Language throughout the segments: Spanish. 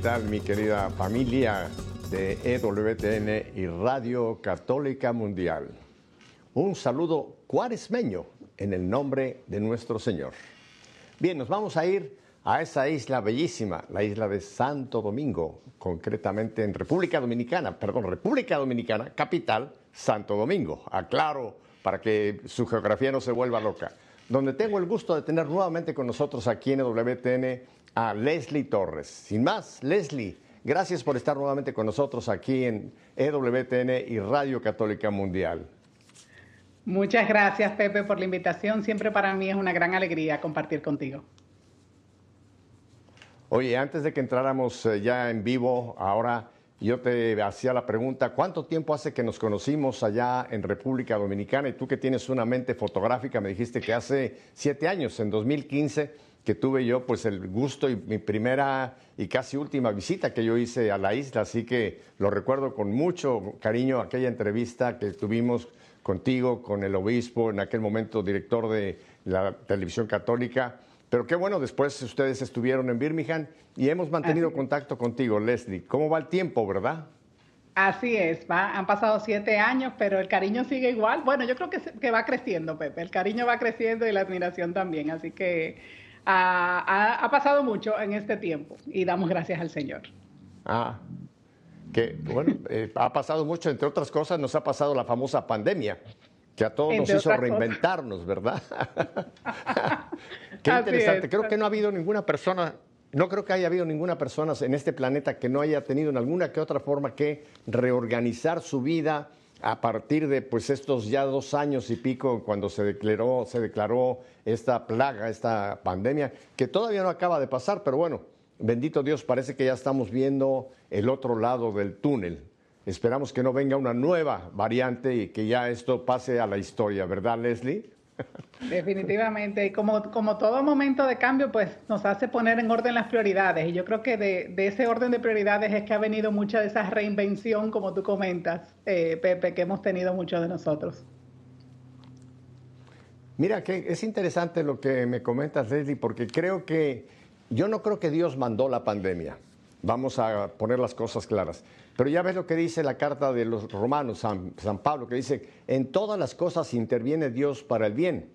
¿Qué tal mi querida familia de EWTN y Radio Católica Mundial? Un saludo cuaresmeño en el nombre de nuestro Señor. Bien, nos vamos a ir a esa isla bellísima, la isla de Santo Domingo, concretamente en República Dominicana, perdón, República Dominicana, capital, Santo Domingo. Aclaro para que su geografía no se vuelva loca. Donde tengo el gusto de tener nuevamente con nosotros aquí en EWTN a Leslie Torres. Sin más, Leslie, gracias por estar nuevamente con nosotros aquí en EWTN y Radio Católica Mundial. Muchas gracias, Pepe, por la invitación. Siempre para mí es una gran alegría compartir contigo. Oye, antes de que entráramos eh, ya en vivo, ahora yo te hacía la pregunta, ¿cuánto tiempo hace que nos conocimos allá en República Dominicana? Y tú que tienes una mente fotográfica, me dijiste que hace siete años, en 2015 que tuve yo pues el gusto y mi primera y casi última visita que yo hice a la isla, así que lo recuerdo con mucho cariño aquella entrevista que tuvimos contigo, con el obispo, en aquel momento director de la televisión católica. Pero qué bueno, después ustedes estuvieron en Birmingham y hemos mantenido contacto contigo, Leslie. ¿Cómo va el tiempo, verdad? Así es, va, han pasado siete años, pero el cariño sigue igual. Bueno, yo creo que, que va creciendo, Pepe. El cariño va creciendo y la admiración también. Así que ha, pasado mucho en este tiempo y damos gracias al Señor. Ah, que bueno, eh, ha pasado mucho, entre otras cosas, nos ha pasado la famosa pandemia, que a todos nos hizo reinventarnos, ¿verdad? Qué interesante. creo que no ha habido ninguna persona, no creo que haya habido ninguna persona en este planeta que no haya tenido en alguna que otra forma que reorganizar su vida, a partir de pues estos ya dos años y pico cuando se declaró, se declaró esta plaga, esta pandemia, que todavía no acaba de pasar, pero bueno, bendito Dios, parece que ya estamos viendo el otro lado del túnel. Esperamos que no venga una nueva variante y que ya esto pase a la historia, ¿verdad, Leslie? Definitivamente, y como, como todo momento de cambio, pues nos hace poner en orden las prioridades. Y yo creo que de, ese orden de prioridades es que ha venido mucha de esa reinvención, como tú comentas, eh, Pepe, que hemos tenido muchos de nosotros. Mira, que es interesante lo que me comentas, Leslie, porque creo que yo no creo que Dios mandó la pandemia. Vamos a poner las cosas claras. Pero ya ves lo que dice la carta de los romanos, San, Pablo, que dice, en todas las cosas interviene Dios para el bien.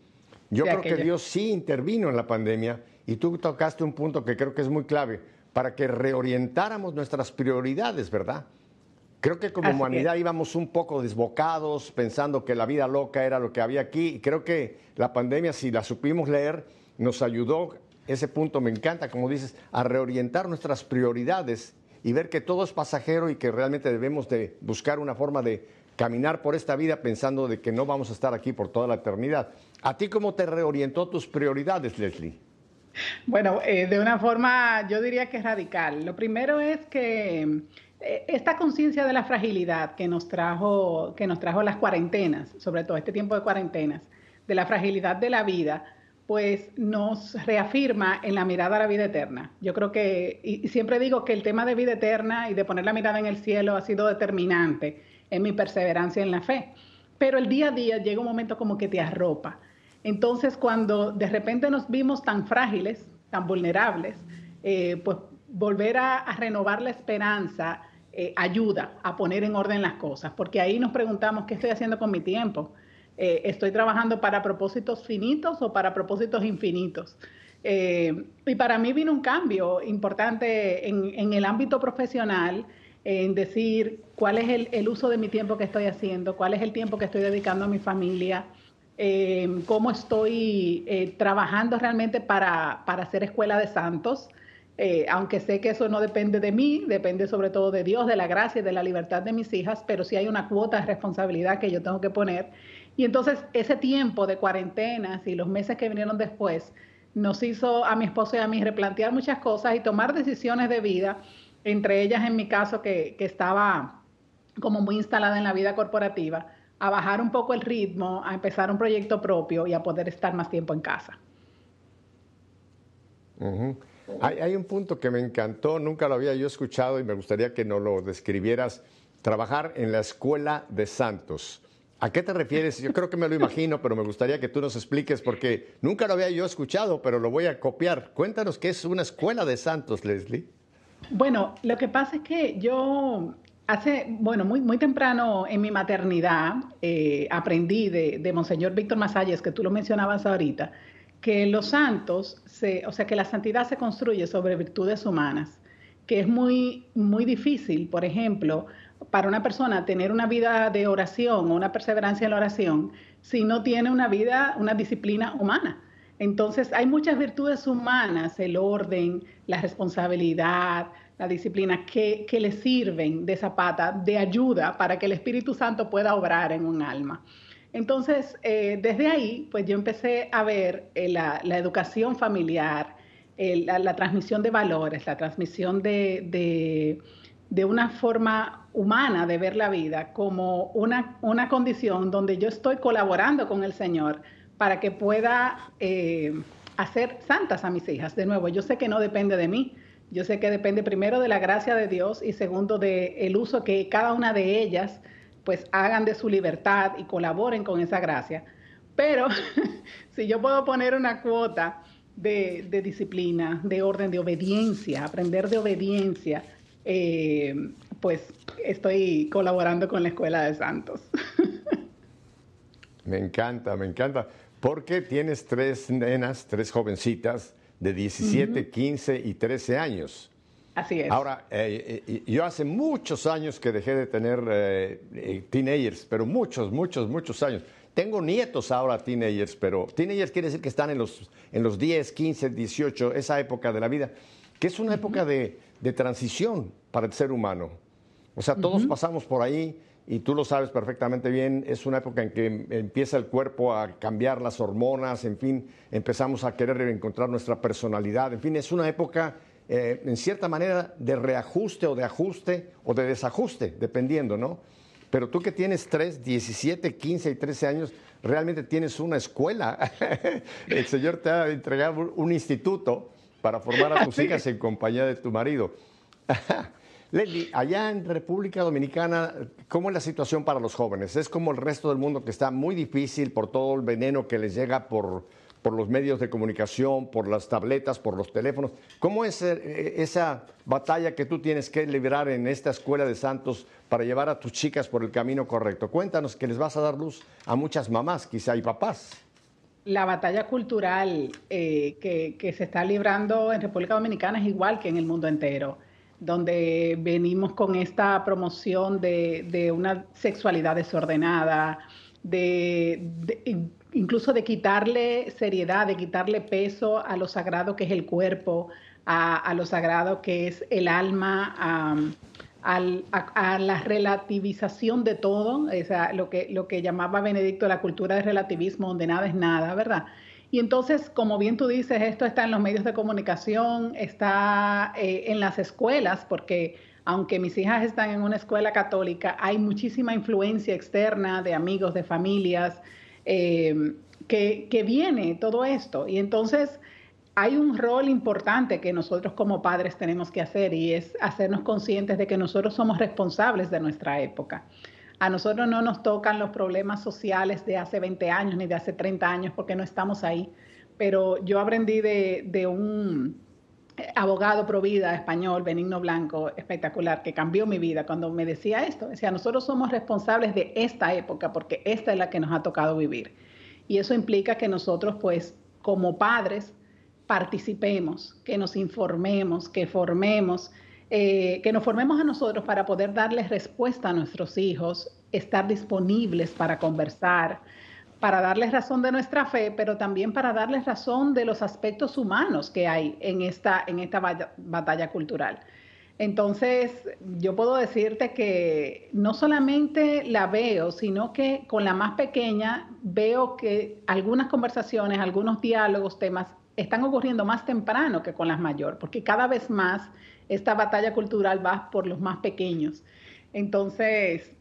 Yo creo que Dios sí intervino en la pandemia y tú tocaste un punto que creo que es muy clave, para que reorientáramos nuestras prioridades, ¿verdad? Creo que como humanidad íbamos un poco desbocados, pensando que la vida loca era lo que había aquí, y creo que la pandemia, si la supimos leer, nos ayudó, ese punto me encanta, como dices, a reorientar nuestras prioridades y ver que todo es pasajero y que realmente debemos de buscar una forma de caminar por esta vida pensando de que no vamos a estar aquí por toda la eternidad. ¿A ti cómo te reorientó tus prioridades, Leslie? Bueno, eh, de una forma yo diría que es radical. Lo primero es que eh, esta conciencia de la fragilidad que nos trajo que nos trajo las cuarentenas, sobre todo este tiempo de cuarentenas, de la fragilidad de la vida, pues nos reafirma en la mirada a la vida eterna. Yo creo que, y siempre digo que el tema de vida eterna y de poner la mirada en el cielo ha sido determinante en mi perseverancia en la fe. Pero el día a día llega un momento como que te arropa. Entonces, cuando de repente nos vimos tan frágiles, tan vulnerables, eh, pues volver a, renovar la esperanza eh, ayuda a poner en orden las cosas, porque ahí nos preguntamos, ¿qué estoy haciendo con mi tiempo? Eh, estoy trabajando para propósitos finitos o para propósitos infinitos. Eh, y para mí vino un cambio importante en, el ámbito profesional, en decir cuál es el, uso de mi tiempo que estoy haciendo, cuál es el tiempo que estoy dedicando a mi familia, eh, cómo estoy trabajando realmente para, para hacer escuela de santos. aunque sé que eso no depende de mí, depende sobre todo de Dios, de la gracia y de la libertad de mis hijas, pero sí hay una cuota de responsabilidad que yo tengo que poner y entonces ese tiempo de cuarentenas y los meses que vinieron después nos hizo a mi esposo y a mí replantear muchas cosas y tomar decisiones de vida, entre ellas en mi caso que, estaba como muy instalada en la vida corporativa, a bajar un poco el ritmo, a empezar un proyecto propio y a poder estar más tiempo en casa. hay, hay, un punto que me encantó, nunca lo había yo escuchado y me gustaría que nos lo describieras, trabajar en la escuela de santos. ¿A qué te refieres? Yo creo que me lo imagino, pero me gustaría que tú nos expliques porque nunca lo había yo escuchado, pero lo voy a copiar. Cuéntanos qué es una escuela de santos, Leslie. Bueno, lo que pasa es que yo hace, bueno, muy, muy temprano en mi maternidad eh, aprendí de, de Monseñor Víctor Masalles, que tú lo mencionabas ahorita, que los santos, se, o sea, que la santidad se construye sobre virtudes humanas, que es muy, muy difícil, por ejemplo, para una persona tener una vida de oración o una perseverancia en la oración si no tiene una vida, una disciplina humana. Entonces hay muchas virtudes humanas, el orden, la responsabilidad, la disciplina, que, le sirven de zapata, de ayuda para que el Espíritu Santo pueda obrar en un alma. Entonces, eh, desde ahí, pues yo empecé a ver eh, la, educación familiar, la, transmisión de valores, la transmisión de, una forma humana de ver la vida como una, una condición donde yo estoy colaborando con el Señor para que pueda eh, hacer santas a mis hijas. De nuevo, yo sé que no depende de mí, yo sé que depende primero de la gracia de Dios y segundo de el uso que cada una de ellas pues hagan de su libertad y colaboren con esa gracia. Pero si yo puedo poner una cuota de, disciplina, de orden, de obediencia, aprender de obediencia, eh, pues estoy colaborando con la Escuela de Santos. Me encanta, me encanta porque tienes tres nenas, tres jovencitas de 17, 15 y 13 años. Así es. Ahora, eh, eh, yo hace muchos años que dejé de tener eh, teenagers, pero muchos, muchos, muchos años. Tengo nietos ahora teenagers, pero teenagers quiere decir que están en los, en los 10, 15, 18, esa época de la vida, que es una época de, de, transición para el ser humano. O sea, todos pasamos por ahí y tú lo sabes perfectamente bien, es una época en que empieza el cuerpo a cambiar las hormonas, en fin, empezamos a querer encontrar nuestra personalidad, en fin, es una época eh, en cierta manera de reajuste o de ajuste o de desajuste, dependiendo, ¿no? Pero tú que tienes 3, 17, 15 y 13 años, realmente tienes una escuela. el Señor te ha entregado un instituto para formar a tus hijas en compañía de tu marido. Leslie, allá en República Dominicana, ¿cómo es la situación para los jóvenes? ¿Es como el resto del mundo que está muy difícil por todo el veneno que les llega por, por los medios de comunicación, por las tabletas, por los teléfonos? ¿Cómo es eh, esa batalla que tú tienes que librar en esta escuela de santos para llevar a tus chicas por el camino correcto? Cuéntanos que les vas a dar luz a muchas mamás, quizá y papás la batalla cultural eh, que, que, se está librando en República Dominicana es igual que en el mundo entero donde venimos con esta promoción de, una sexualidad desordenada, de, incluso de quitarle seriedad, de quitarle peso a lo sagrado que es el cuerpo, a, lo sagrado que es el alma, a, la relativización de todo, lo, que, lo que llamaba Benedicto la cultura de relativismo, donde nada es nada, ¿verdad? Y entonces, como bien tú dices, esto está en los medios de comunicación, está eh, en las escuelas, porque aunque mis hijas están en una escuela católica, hay muchísima influencia externa de amigos, de familias, em, que, que viene todo esto. Y entonces hay un rol importante que nosotros como padres tenemos que hacer y es hacernos conscientes de que nosotros somos responsables de nuestra época. A nosotros no nos tocan los problemas sociales de hace 20 años ni de hace 30 años porque no estamos ahí. Pero yo aprendí de, un abogado pro vida español, Benigno Blanco, espectacular, que cambió mi vida cuando me decía esto. Decía, nosotros somos responsables de esta época porque esta es la que nos ha tocado vivir. Y eso implica que nosotros, pues, como padres, participemos, que nos informemos, que formemos, eh, que nos formemos a nosotros para poder darles respuesta a nuestros hijos, estar disponibles para conversar, para darles razón de nuestra fe, pero también para darles razón de los aspectos humanos que hay en esta, en esta batalla cultural. Entonces, yo puedo decirte que no solamente la veo, sino que con la más pequeña veo que algunas conversaciones, algunos diálogos, temas, están ocurriendo más temprano que con las mayores, porque cada vez más esta batalla cultural va por los más pequeños. Entonces,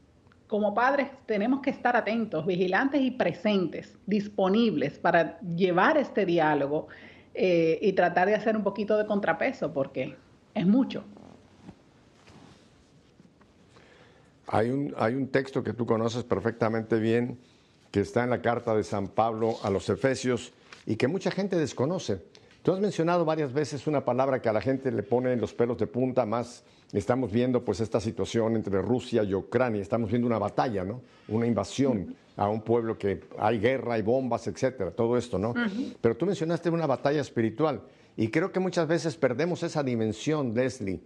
como padres tenemos que estar atentos, vigilantes y presentes, disponibles para llevar este diálogo eh, y tratar de hacer un poquito de contrapeso, porque es mucho. Hay un, hay un texto que tú conoces perfectamente bien, que está en la carta de San Pablo a los Efesios y que mucha gente desconoce Tú has mencionado varias veces una palabra que a la gente le pone los pelos de punta más. Estamos viendo pues esta situación entre Rusia y Ucrania, estamos viendo una batalla, ¿no? Una invasión a un pueblo que hay guerra, hay bombas, etcétera, todo esto, ¿no? Pero tú mencionaste una batalla espiritual y creo que muchas veces perdemos esa dimensión, Leslie.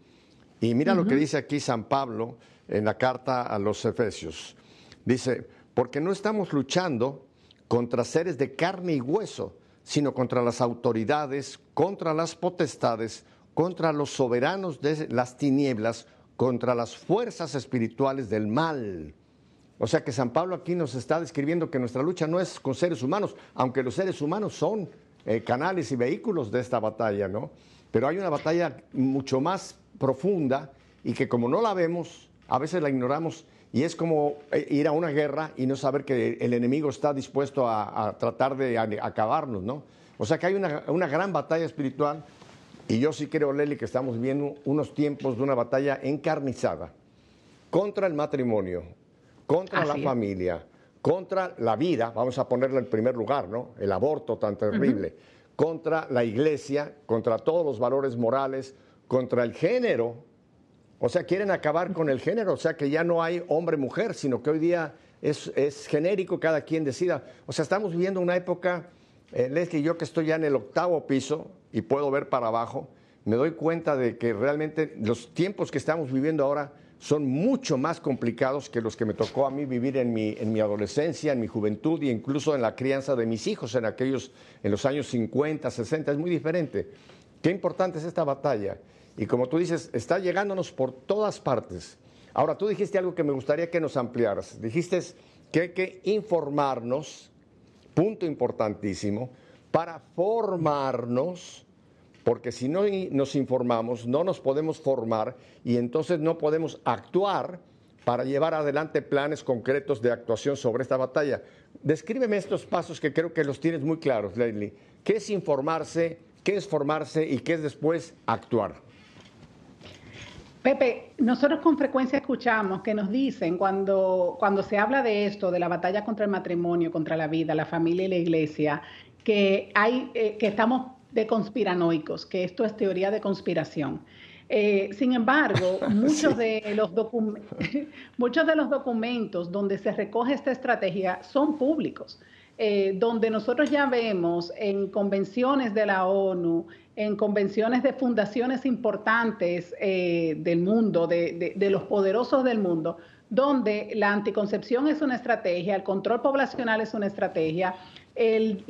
Y mira lo que dice aquí San Pablo en la carta a los Efesios. Dice, porque no estamos luchando contra seres de carne y hueso, sino contra las autoridades, contra las potestades, contra los soberanos de las tinieblas, contra las fuerzas espirituales del mal. O sea que San Pablo aquí nos está describiendo que nuestra lucha no es con seres humanos, aunque los seres humanos son eh, canales y vehículos de esta batalla, ¿no? Pero hay una batalla mucho más profunda y que como no la vemos, a veces la ignoramos y es como eh, ir a una guerra y no saber que el enemigo está dispuesto a, tratar de acabarnos, ¿no? O sea que hay una, gran batalla espiritual y yo sí creo, Leli, que estamos viviendo unos tiempos de una batalla encarnizada contra el matrimonio, contra la familia, contra la vida, vamos a ponerlo en primer lugar, ¿no? El aborto tan terrible, contra la iglesia, contra todos los valores morales, contra el género, o sea, quieren acabar con el género, o sea, que ya no hay hombre-mujer, sino que hoy día es, genérico, cada quien decida. O sea, estamos viviendo una época, eh, Leslie, yo que estoy ya en el octavo piso y puedo ver para abajo, me doy cuenta de que realmente los tiempos que estamos viviendo ahora son mucho más complicados que los que me tocó a mí vivir en mi, en mi adolescencia, en mi juventud e incluso en la crianza de mis hijos en aquellos, en los años 50, 60, es muy diferente. Qué importante es esta batalla. Y como tú dices, está llegándonos por todas partes. Ahora, tú dijiste algo que me gustaría que nos ampliaras. Dijiste que hay que informarnos, punto importantísimo, para formarnos, porque si no nos informamos, no nos podemos formar y entonces no podemos actuar para llevar adelante planes concretos de actuación sobre esta batalla. Descríbeme estos pasos que creo que los tienes muy claros, Leslie. ¿Qué es informarse? ¿Qué es formarse? ¿Y qué es después actuar? Pepe, nosotros con frecuencia escuchamos que nos dicen cuando, cuando se habla de esto, de la batalla contra el matrimonio, contra la vida, la familia y la iglesia, que, hay, eh, que estamos de conspiranoicos, que esto es teoría de conspiración. Eh, sin embargo, muchos, de los muchos de los documentos donde se recoge esta estrategia son públicos. Eh, donde nosotros ya vemos en convenciones de la ONU, en convenciones de fundaciones importantes eh, del mundo, de, los poderosos del mundo, donde la anticoncepción es una estrategia, el control poblacional es una estrategia, el,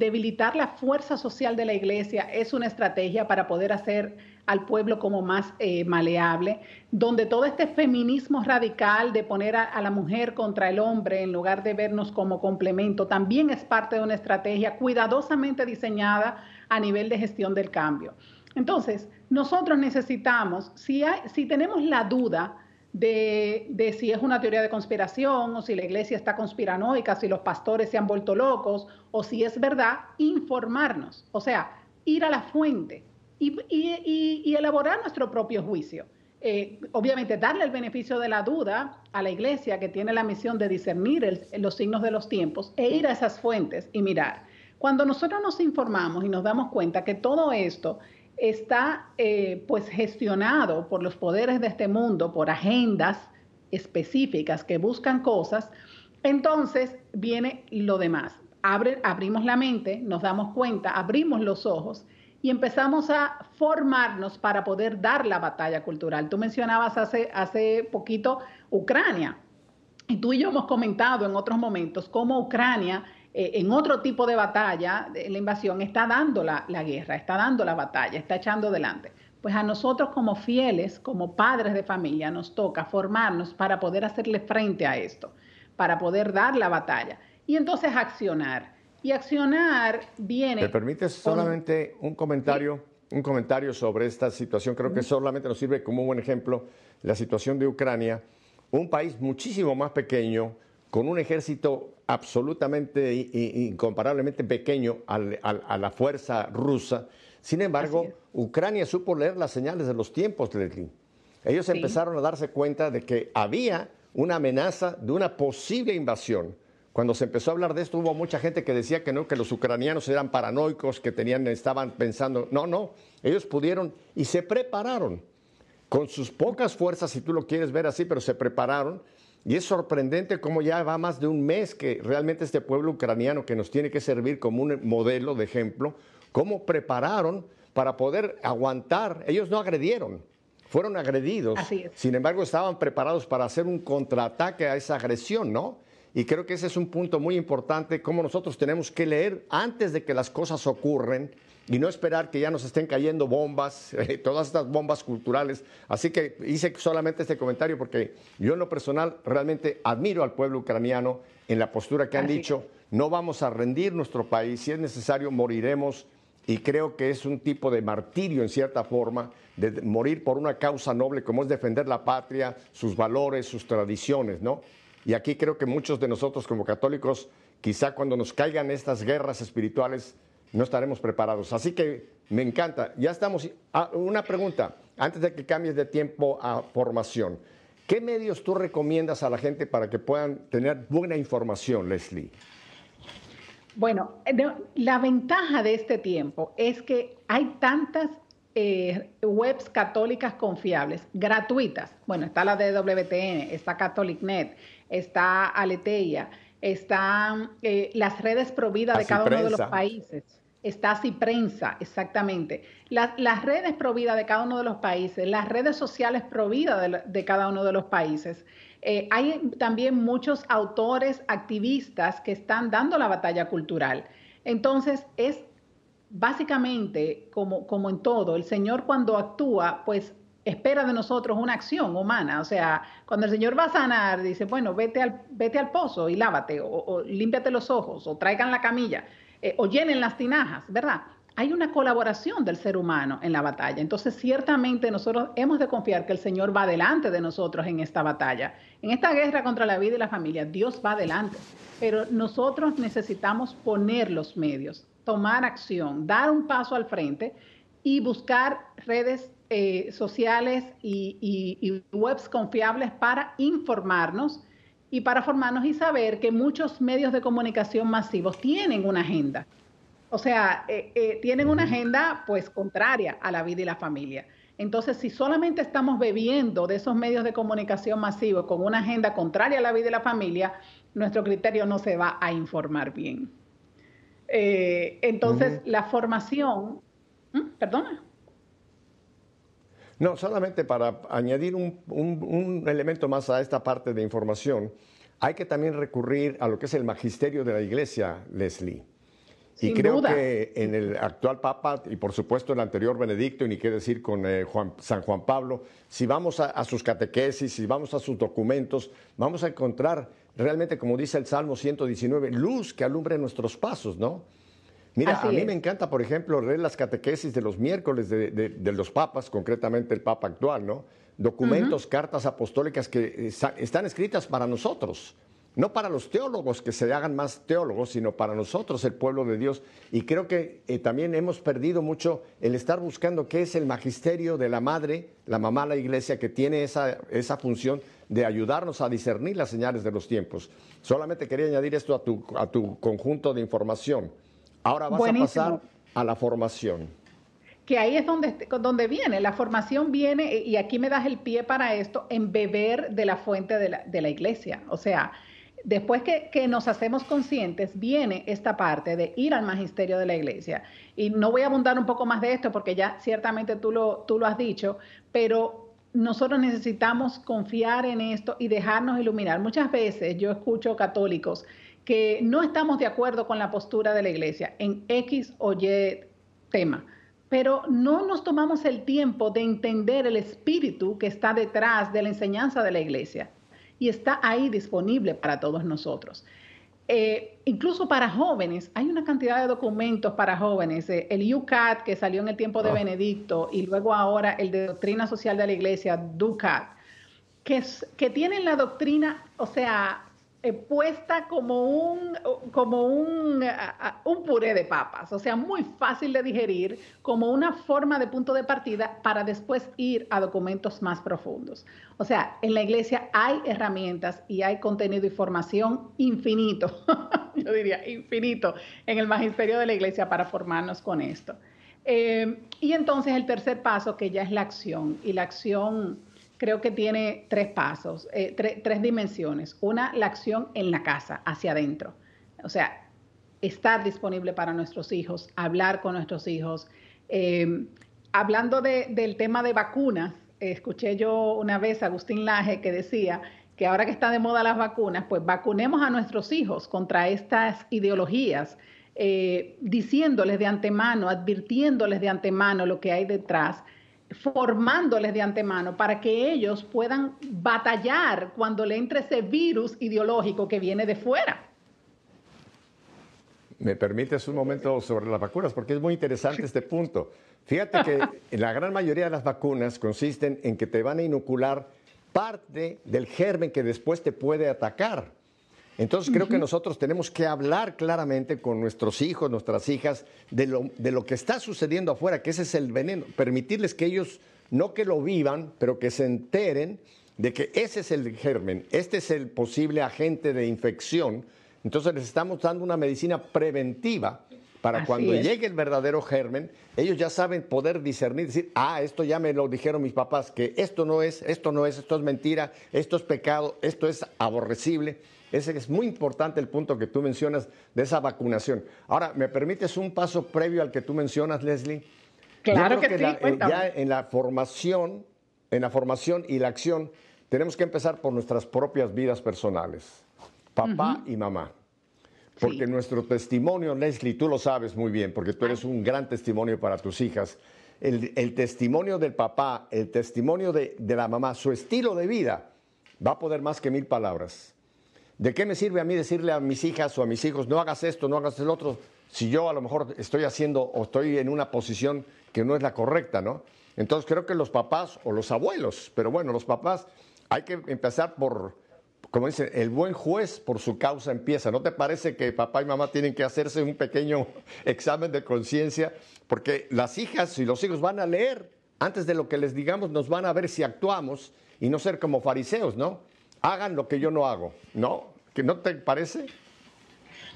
debilitar la fuerza social de la iglesia es una estrategia para poder hacer al pueblo como más eh, maleable, donde todo este feminismo radical de poner a, la mujer contra el hombre en lugar de vernos como complemento, también es parte de una estrategia cuidadosamente diseñada a nivel de gestión del cambio. Entonces, nosotros necesitamos, si, tenemos la duda de, de, si es una teoría de conspiración o si la iglesia está conspiranoica, si los pastores se han vuelto locos o si es verdad, informarnos, o sea, ir a la fuente y, elaborar nuestro propio juicio. Eh, obviamente darle el beneficio de la duda a la iglesia que tiene la misión de discernir los signos de los tiempos e ir a esas fuentes y mirar. Cuando nosotros nos informamos y nos damos cuenta que todo esto está eh, pues gestionado por los poderes de este mundo, por agendas específicas que buscan cosas, entonces viene lo demás. abrimos la mente, nos damos cuenta, abrimos los ojos y empezamos a formarnos para poder dar la batalla cultural. Tú mencionabas hace, hace poquito Ucrania. Y tú y yo hemos comentado en otros momentos cómo Ucrania eh, en otro tipo de batalla, la invasión está dando la, guerra, está dando la batalla, está echando adelante. Pues a nosotros como fieles, como padres de familia, nos toca formarnos para poder hacerle frente a esto, para poder dar la batalla y entonces accionar. Y accionar viene... ¿Me permites solamente un comentario? Un comentario sobre esta situación. Creo que solamente nos sirve como un buen ejemplo la situación de Ucrania, un país muchísimo más pequeño, con un ejército absolutamente incomparablemente pequeño a la fuerza rusa. Sin embargo, Ucrania supo leer las señales de los tiempos, Leslie. Ellos empezaron a darse cuenta de que había una amenaza de una posible invasión. Cuando se empezó a hablar de esto, hubo mucha gente que decía que no, que los ucranianos eran paranoicos, que tenían, estaban pensando, no, no, ellos pudieron y se prepararon con sus pocas fuerzas, si tú lo quieres ver así, pero se prepararon. Y es sorprendente cómo ya va más de un mes que realmente este pueblo ucraniano que nos tiene que servir como un modelo de ejemplo, cómo prepararon para poder aguantar. Ellos no agredieron, fueron agredidos. Sin embargo, estaban preparados para hacer un contraataque a esa agresión, ¿no? Y creo que ese es un punto muy importante, cómo nosotros tenemos que leer antes de que las cosas ocurren y no esperar que ya nos estén cayendo bombas, eh, todas estas bombas culturales. Así que hice solamente este comentario porque yo en lo personal realmente admiro al pueblo ucraniano en la postura que han dicho, no vamos a rendir nuestro país, si es necesario moriremos y creo que es un tipo de martirio en cierta forma, de morir por una causa noble como es defender la patria, sus valores, sus tradiciones, ¿no? Y aquí creo que muchos de nosotros como católicos, quizá cuando nos caigan estas guerras espirituales, no estaremos preparados. Así que me encanta. Ya estamos. Ah, una pregunta, antes de que cambies de tiempo a formación. ¿Qué medios tú recomiendas a la gente para que puedan tener buena información, Leslie? Bueno, la ventaja de este tiempo es que hay tantas eh, webs católicas confiables, gratuitas. Bueno, está la de WTN, está CatholicNet, está Aleteia, están eh, las redes providas de cada uno de los países. Está Ciprensa, exactamente. Las, redes providas de cada uno de los países, las redes sociales providas de, cada uno de los países. Eh, hay también muchos autores, activistas que están dando la batalla cultural. Entonces, es básicamente como, como en todo, el Señor cuando actúa, pues espera de nosotros una acción humana. O sea, cuando el Señor va a sanar, dice, bueno, vete al, vete al pozo y lávate, o, límpiate los ojos, o traigan la camilla, eh, o llenen las tinajas, ¿verdad? Hay una colaboración del ser humano en la batalla. Entonces, ciertamente nosotros hemos de confiar que el Señor va delante de nosotros en esta batalla. En esta guerra contra la vida y la familia, Dios va adelante. Pero nosotros necesitamos poner los medios, tomar acción, dar un paso al frente y buscar redes eh, sociales y, webs confiables para informarnos y para formarnos y saber que muchos medios de comunicación masivos tienen una agenda. O sea, eh, eh, tienen una agenda pues contraria a la vida y la familia. Entonces, si solamente estamos bebiendo de esos medios de comunicación masivos con una agenda contraria a la vida y la familia, nuestro criterio no se va a informar bien. entonces, la formación, ¿Mm? perdona. No, solamente para añadir un, elemento más a esta parte de información, hay que también recurrir a lo que es el magisterio de la iglesia, Leslie. y creo que en el actual Papa, y por supuesto el anterior Benedicto, y ni qué decir con eh, San Juan Pablo, si vamos a, sus catequesis, si vamos a sus documentos, vamos a encontrar realmente, como dice el Salmo 119, luz que alumbre nuestros pasos, ¿no? Mira, a mí me encanta, por ejemplo, leer las catequesis de los miércoles de, los papas, concretamente el papa actual, ¿no? Documentos, cartas apostólicas que están escritas para nosotros, no para los teólogos que se hagan más teólogos, sino para nosotros, el pueblo de Dios. Y creo que eh, también hemos perdido mucho el estar buscando qué es el magisterio de la madre, la mamá, la iglesia, que tiene esa, esa función de ayudarnos a discernir las señales de los tiempos. Solamente quería añadir esto a tu, a tu conjunto de información. Ahora vas a pasar a la formación. Que ahí es donde, donde viene. La formación viene, y aquí me das el pie para esto, en beber de la fuente de la, de la iglesia. O sea, después que, que, nos hacemos conscientes, viene esta parte de ir al magisterio de la iglesia. Y no voy a abundar un poco más de esto porque ya ciertamente tú lo, tú lo has dicho, pero nosotros necesitamos confiar en esto y dejarnos iluminar. Muchas veces yo escucho católicos que no estamos de acuerdo con la postura de la iglesia en X o Y tema, pero no nos tomamos el tiempo de entender el espíritu que está detrás de la enseñanza de la iglesia y está ahí disponible para todos nosotros. Eh, incluso para jóvenes, hay una cantidad de documentos para jóvenes. Eh, el UCAT, que salió en el tiempo de ah. Benedicto, y luego ahora el de Doctrina Social de la Iglesia, DUCAT, que, que tienen la doctrina, o sea, eh, puesta como un, como un, un puré de papas, o sea, muy fácil de digerir, como una forma de punto de partida para después ir a documentos más profundos. O sea, en la iglesia hay herramientas y hay contenido y formación infinito, yo diría infinito, en el magisterio de la iglesia para formarnos con esto. Eh, y entonces el tercer paso, que ya es la acción, y la acción creo que tiene tres pasos, eh, tres dimensiones. Una, la acción en la casa, hacia adentro. O sea, estar disponible para nuestros hijos, hablar con nuestros hijos. Eh, hablando del tema de vacunas, escuché yo una vez a Agustín Laje que decía que ahora que están de moda las vacunas, pues vacunemos a nuestros hijos contra estas ideologías, eh, diciéndoles de antemano, advirtiéndoles de antemano lo que hay detrás formándoles de antemano para que ellos puedan batallar cuando le entre ese virus ideológico que viene de fuera. Me permites un momento sobre las vacunas, porque es muy interesante este punto. Fíjate que la gran mayoría de las vacunas consisten en que te van a inocular parte del germen que después te puede atacar. Entonces creo que nosotros tenemos que hablar claramente con nuestros hijos, nuestras hijas, de lo, de lo que está sucediendo afuera, que ese es el veneno, permitirles que ellos no que lo vivan, pero que se enteren de que ese es el germen, este es el posible agente de infección. Entonces les estamos dando una medicina preventiva para cuando llegue el verdadero germen, ellos ya saben poder discernir, decir, ah, esto ya me lo dijeron mis papás, que esto no es, esto no es, esto es mentira, esto es pecado, esto es aborrecible. Ese es muy importante el punto que tú mencionas de esa vacunación. Ahora, ¿me permites un paso previo al que tú mencionas, Leslie? Claro que, sí, eh, ya en la formación, en la formación y la acción, tenemos que empezar por nuestras propias vidas personales, papá y mamá. Porque nuestro testimonio, Leslie, tú lo sabes muy bien, porque tú eres un gran testimonio para tus hijas. El, testimonio del papá, el testimonio de, de la mamá, su estilo de vida, va a poder más que mil palabras. ¿De qué me sirve a mí decirle a mis hijas o a mis hijos, no hagas esto, no hagas el otro, si yo a lo mejor estoy haciendo o estoy en una posición que no es la correcta, ¿no? Entonces creo que los papás o los abuelos, pero bueno, los papás hay que empezar por, como dicen, el buen juez por su causa empieza. ¿No te parece que papá y mamá tienen que hacerse un pequeño examen de conciencia? Porque las hijas y los hijos van a leer, antes de lo que les digamos, nos van a ver si actuamos y no ser como fariseos, ¿no? Hagan lo que yo no hago, ¿no? ¿Que no te parece?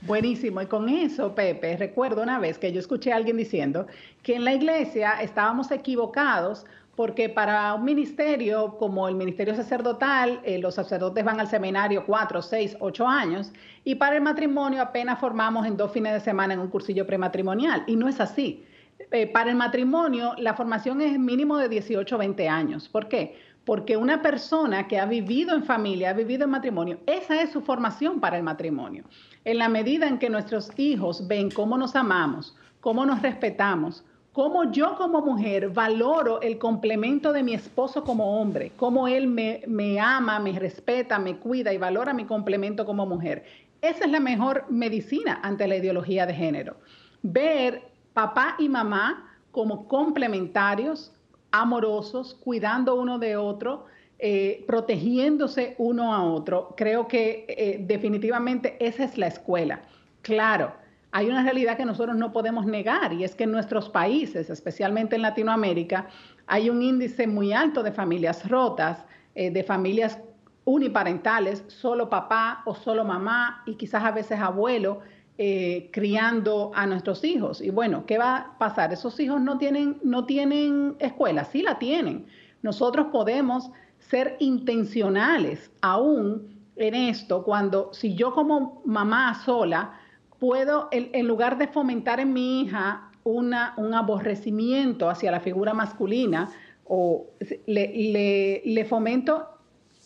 Buenísimo. Y con eso, Pepe, recuerdo una vez que yo escuché a alguien diciendo que en la iglesia estábamos equivocados porque para un ministerio como el ministerio sacerdotal, eh, los sacerdotes van al seminario cuatro, seis, ocho años, y para el matrimonio apenas formamos en dos fines de semana en un cursillo prematrimonial. Y no es así. Eh, para el matrimonio, la formación es mínimo de 18 20 años. ¿Por qué? Porque una persona que ha vivido en familia, ha vivido en matrimonio, esa es su formación para el matrimonio. En la medida en que nuestros hijos ven cómo nos amamos, cómo nos respetamos, cómo yo como mujer valoro el complemento de mi esposo como hombre, cómo él me, me ama, me respeta, me cuida y valora mi complemento como mujer. Esa es la mejor medicina ante la ideología de género. Ver papá y mamá como complementarios, amorosos, cuidando uno de otro, eh, protegiéndose uno a otro. Creo que eh, definitivamente esa es la escuela. Claro, hay una realidad que nosotros no podemos negar y es que en nuestros países, especialmente en Latinoamérica, hay un índice muy alto de familias rotas, eh, de familias uniparentales, solo papá o solo mamá y quizás a veces abuelo eh, criando a nuestros hijos. Y bueno, ¿qué va a pasar? Esos hijos no tienen, no tienen escuela, sí la tienen. Nosotros podemos ser intencionales aún en esto cuando si yo como mamá sola puedo, en, lugar de fomentar en mi hija una, un aborrecimiento hacia la figura masculina, o le, le, fomento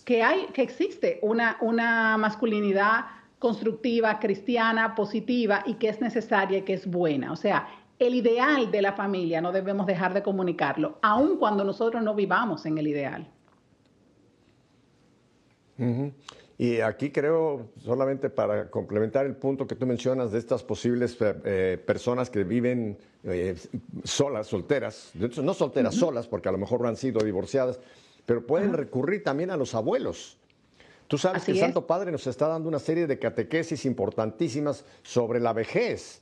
que hay, que existe una, una masculinidad constructiva, cristiana, positiva y que es necesaria y que es buena. O sea, el ideal de la familia no debemos dejar de comunicarlo, aun cuando nosotros no vivamos en el ideal. Y aquí creo, solamente para complementar el punto que tú mencionas de estas posibles eh, eh, personas que viven eh, solas, solteras, no solteras solas, porque a lo mejor no han sido divorciadas, pero pueden recurrir también a los abuelos Tú sabes que el Santo Padre nos está dando una serie de catequesis importantísimas sobre la vejez.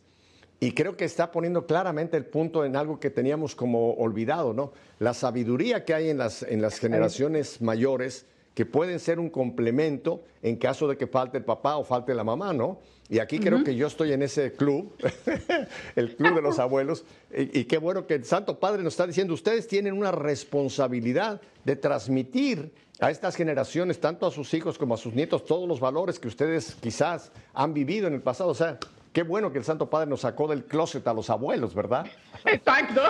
Y creo que está poniendo claramente el punto en algo que teníamos como olvidado, ¿no? La sabiduría que hay en las, en las generaciones mayores que pueden ser un complemento en caso de que falte el papá o falte la mamá, ¿no? Y aquí creo que yo estoy en ese club, el club de los abuelos, y, qué bueno que el Santo Padre nos está diciendo, ustedes tienen una responsabilidad de transmitir a estas generaciones, tanto a sus hijos como a sus nietos, todos los valores que ustedes quizás han vivido en el pasado. O sea, qué bueno que el Santo Padre nos sacó del closet a los abuelos, ¿verdad? Exacto.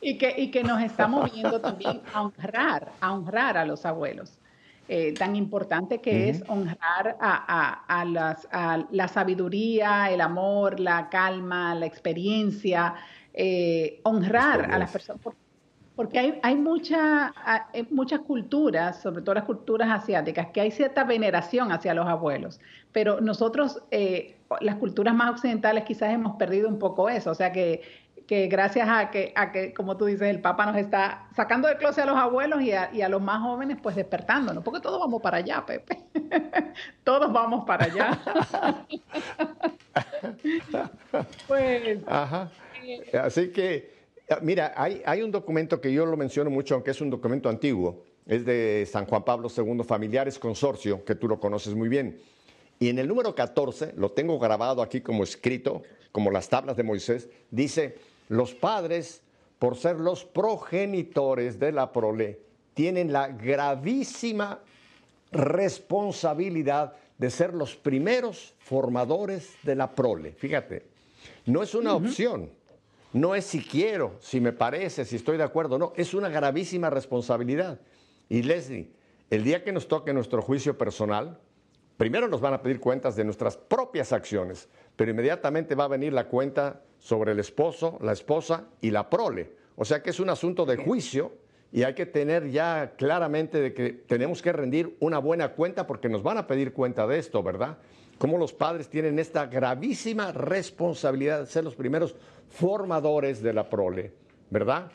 Y que, y que nos estamos viendo también a honrar, a honrar a los abuelos. Eh, tan importante que es honrar a, la sabiduría, el amor, la calma, la experiencia, eh, honrar a las personas. Porque hay, hay, mucha, muchas culturas, sobre todo las culturas asiáticas, que hay cierta veneración hacia los abuelos, pero nosotros, eh, las culturas más occidentales, quizás hemos perdido un poco eso, o sea que que gracias a que, a que, como tú dices, el Papa nos está sacando de closet a los abuelos y a, los más jóvenes, pues despertándonos, porque todos vamos para allá, Pepe. todos vamos para allá. pues. Ajá. Eh, Así que, mira, hay, hay un documento que yo lo menciono mucho, aunque es un documento antiguo, es de San Juan Pablo II, Familiares Consorcio, que tú lo conoces muy bien. Y en el número 14, lo tengo grabado aquí como escrito, como las tablas de Moisés, dice, los padres, por ser los progenitores de la prole, tienen la gravísima responsabilidad de ser los primeros formadores de la prole. Fíjate, no es una opción, no es si quiero, si me parece, si estoy de acuerdo, no, es una gravísima responsabilidad. Y Leslie, el día que nos toque nuestro juicio personal, primero nos van a pedir cuentas de nuestras propias acciones, pero inmediatamente va a venir la cuenta sobre el esposo, la esposa y la prole. O sea que es un asunto de juicio y hay que tener ya claramente de que tenemos que rendir una buena cuenta porque nos van a pedir cuenta de esto, ¿verdad? Cómo los padres tienen esta gravísima responsabilidad de ser los primeros formadores de la prole, ¿verdad?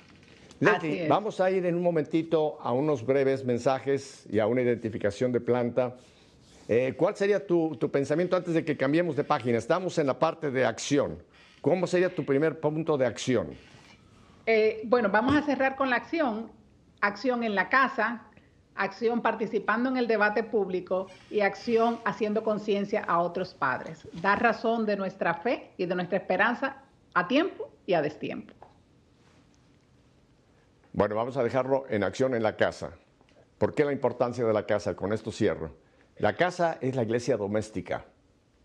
Leti, vamos a ir en un momentito a unos breves mensajes y a una identificación de planta. Eh, ¿Cuál sería tu, tu pensamiento antes de que cambiemos de página? Estamos en la parte de acción. ¿Cómo sería tu primer punto de acción? Eh, bueno, vamos a cerrar con la acción. Acción en la casa, acción participando en el debate público y acción haciendo conciencia a otros padres. Dar razón de nuestra fe y de nuestra esperanza a tiempo y a destiempo. Bueno, vamos a dejarlo en acción en la casa. ¿Por qué la importancia de la casa? Con esto cierro. La casa es la iglesia doméstica.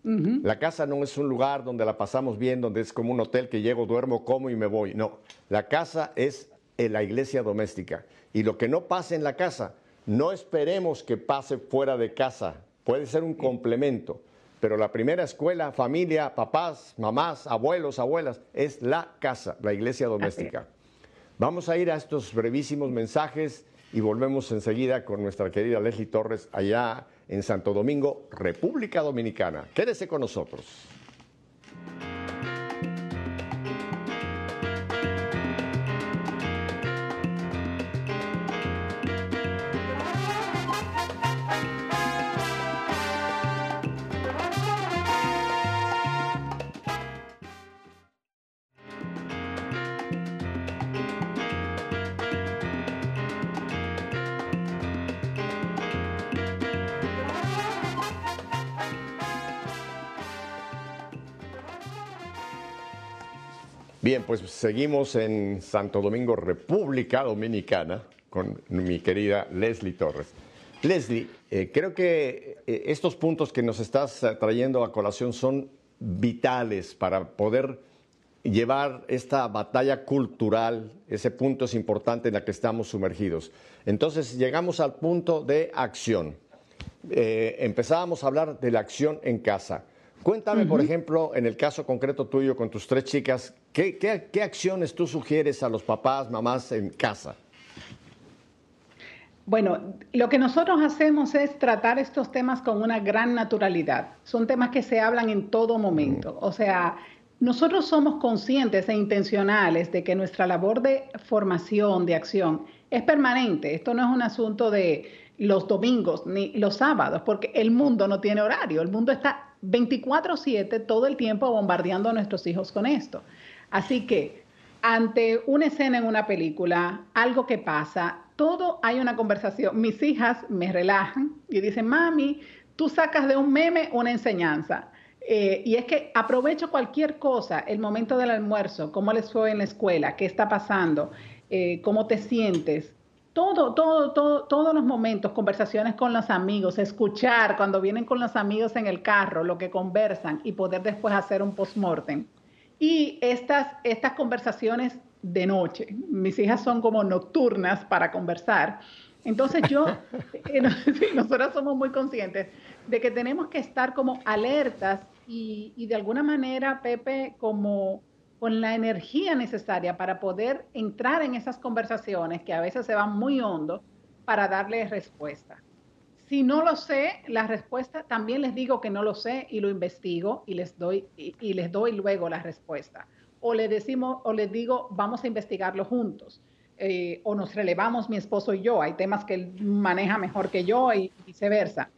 La casa no es un lugar donde la pasamos bien, donde es como un hotel que llego, duermo, como y me voy. No, la casa es la iglesia doméstica. Y lo que no pase en la casa, no esperemos que pase fuera de casa. Puede ser un complemento. Pero la primera escuela, familia, papás, mamás, abuelos, abuelas, es la casa, la iglesia doméstica. Vamos a ir a estos brevísimos mensajes y volvemos enseguida con nuestra querida Leslie Torres allá en Santo Domingo, República Dominicana. Quédese con nosotros. Pues seguimos en Santo Domingo, República Dominicana, con mi querida Leslie Torres. Leslie, eh, creo que eh, estos puntos que nos estás eh, trayendo a colación son vitales para poder llevar esta batalla cultural, ese punto es importante en el que estamos sumergidos. Entonces llegamos al punto de acción. empezábamos a hablar de la acción en casa. Cuéntame, por ejemplo, en el caso concreto tuyo con tus tres chicas, ¿qué, acciones tú sugieres a los papás, mamás en casa? Bueno, lo que nosotros hacemos es tratar estos temas con una gran naturalidad. Son temas que se hablan en todo momento. O sea, nosotros somos conscientes e intencionales de que nuestra labor de formación, de acción, es permanente. Esto no es un asunto de los domingos ni los sábados, porque el mundo no tiene horario, el mundo está 24/7 todo el tiempo bombardeando a nuestros hijos con esto. Así que ante una escena en una película, algo que pasa, todo hay una conversación. Mis hijas me relajan y dicen, mami, tú sacas de un meme una enseñanza. Eh, y es que aprovecho cualquier cosa, el momento del almuerzo, cómo les fue en la escuela, qué está pasando, eh, cómo te sientes, todo, todo, todo, todos los momentos, conversaciones con los amigos, escuchar cuando vienen con los amigos en el carro, lo que conversan y poder después hacer un post-mortem. Y estas, estas conversaciones de noche, mis hijas son como nocturnas para conversar. Entonces yo, eh, nosotros somos muy conscientes de que tenemos que estar como alertas y, y de alguna manera, Pepe, como con la energía necesaria para poder entrar en esas conversaciones que a veces se van muy hondo para darle respuesta. Si no lo sé, la respuesta también les digo que no lo sé y lo investigo y les doy y, les doy luego la respuesta. O le decimos o les digo vamos a investigarlo juntos. Eh, o nos relevamos mi esposo y yo. Hay temas que él maneja mejor que yo y viceversa.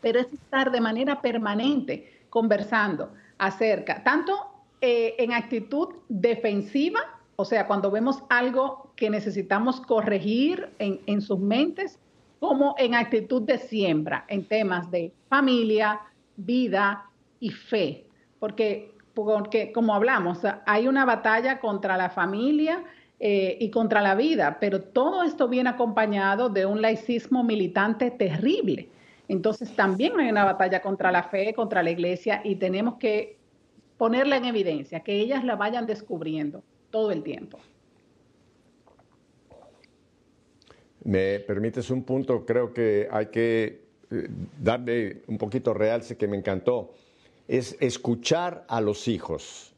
Pero es estar de manera permanente conversando acerca tanto eh, en actitud defensiva, o sea, cuando vemos algo que necesitamos corregir en, sus mentes, como en actitud de siembra, en temas de familia, vida y fe. Porque, porque como hablamos, hay una batalla contra la familia eh, y contra la vida, pero todo esto viene acompañado de un laicismo militante terrible. Entonces también hay una batalla contra la fe, contra la iglesia, y tenemos que ponerla en evidencia, que ellas la vayan descubriendo todo el tiempo. Me permites un punto, creo que hay que eh, darle un poquito realce que me encantó, es escuchar a los hijos.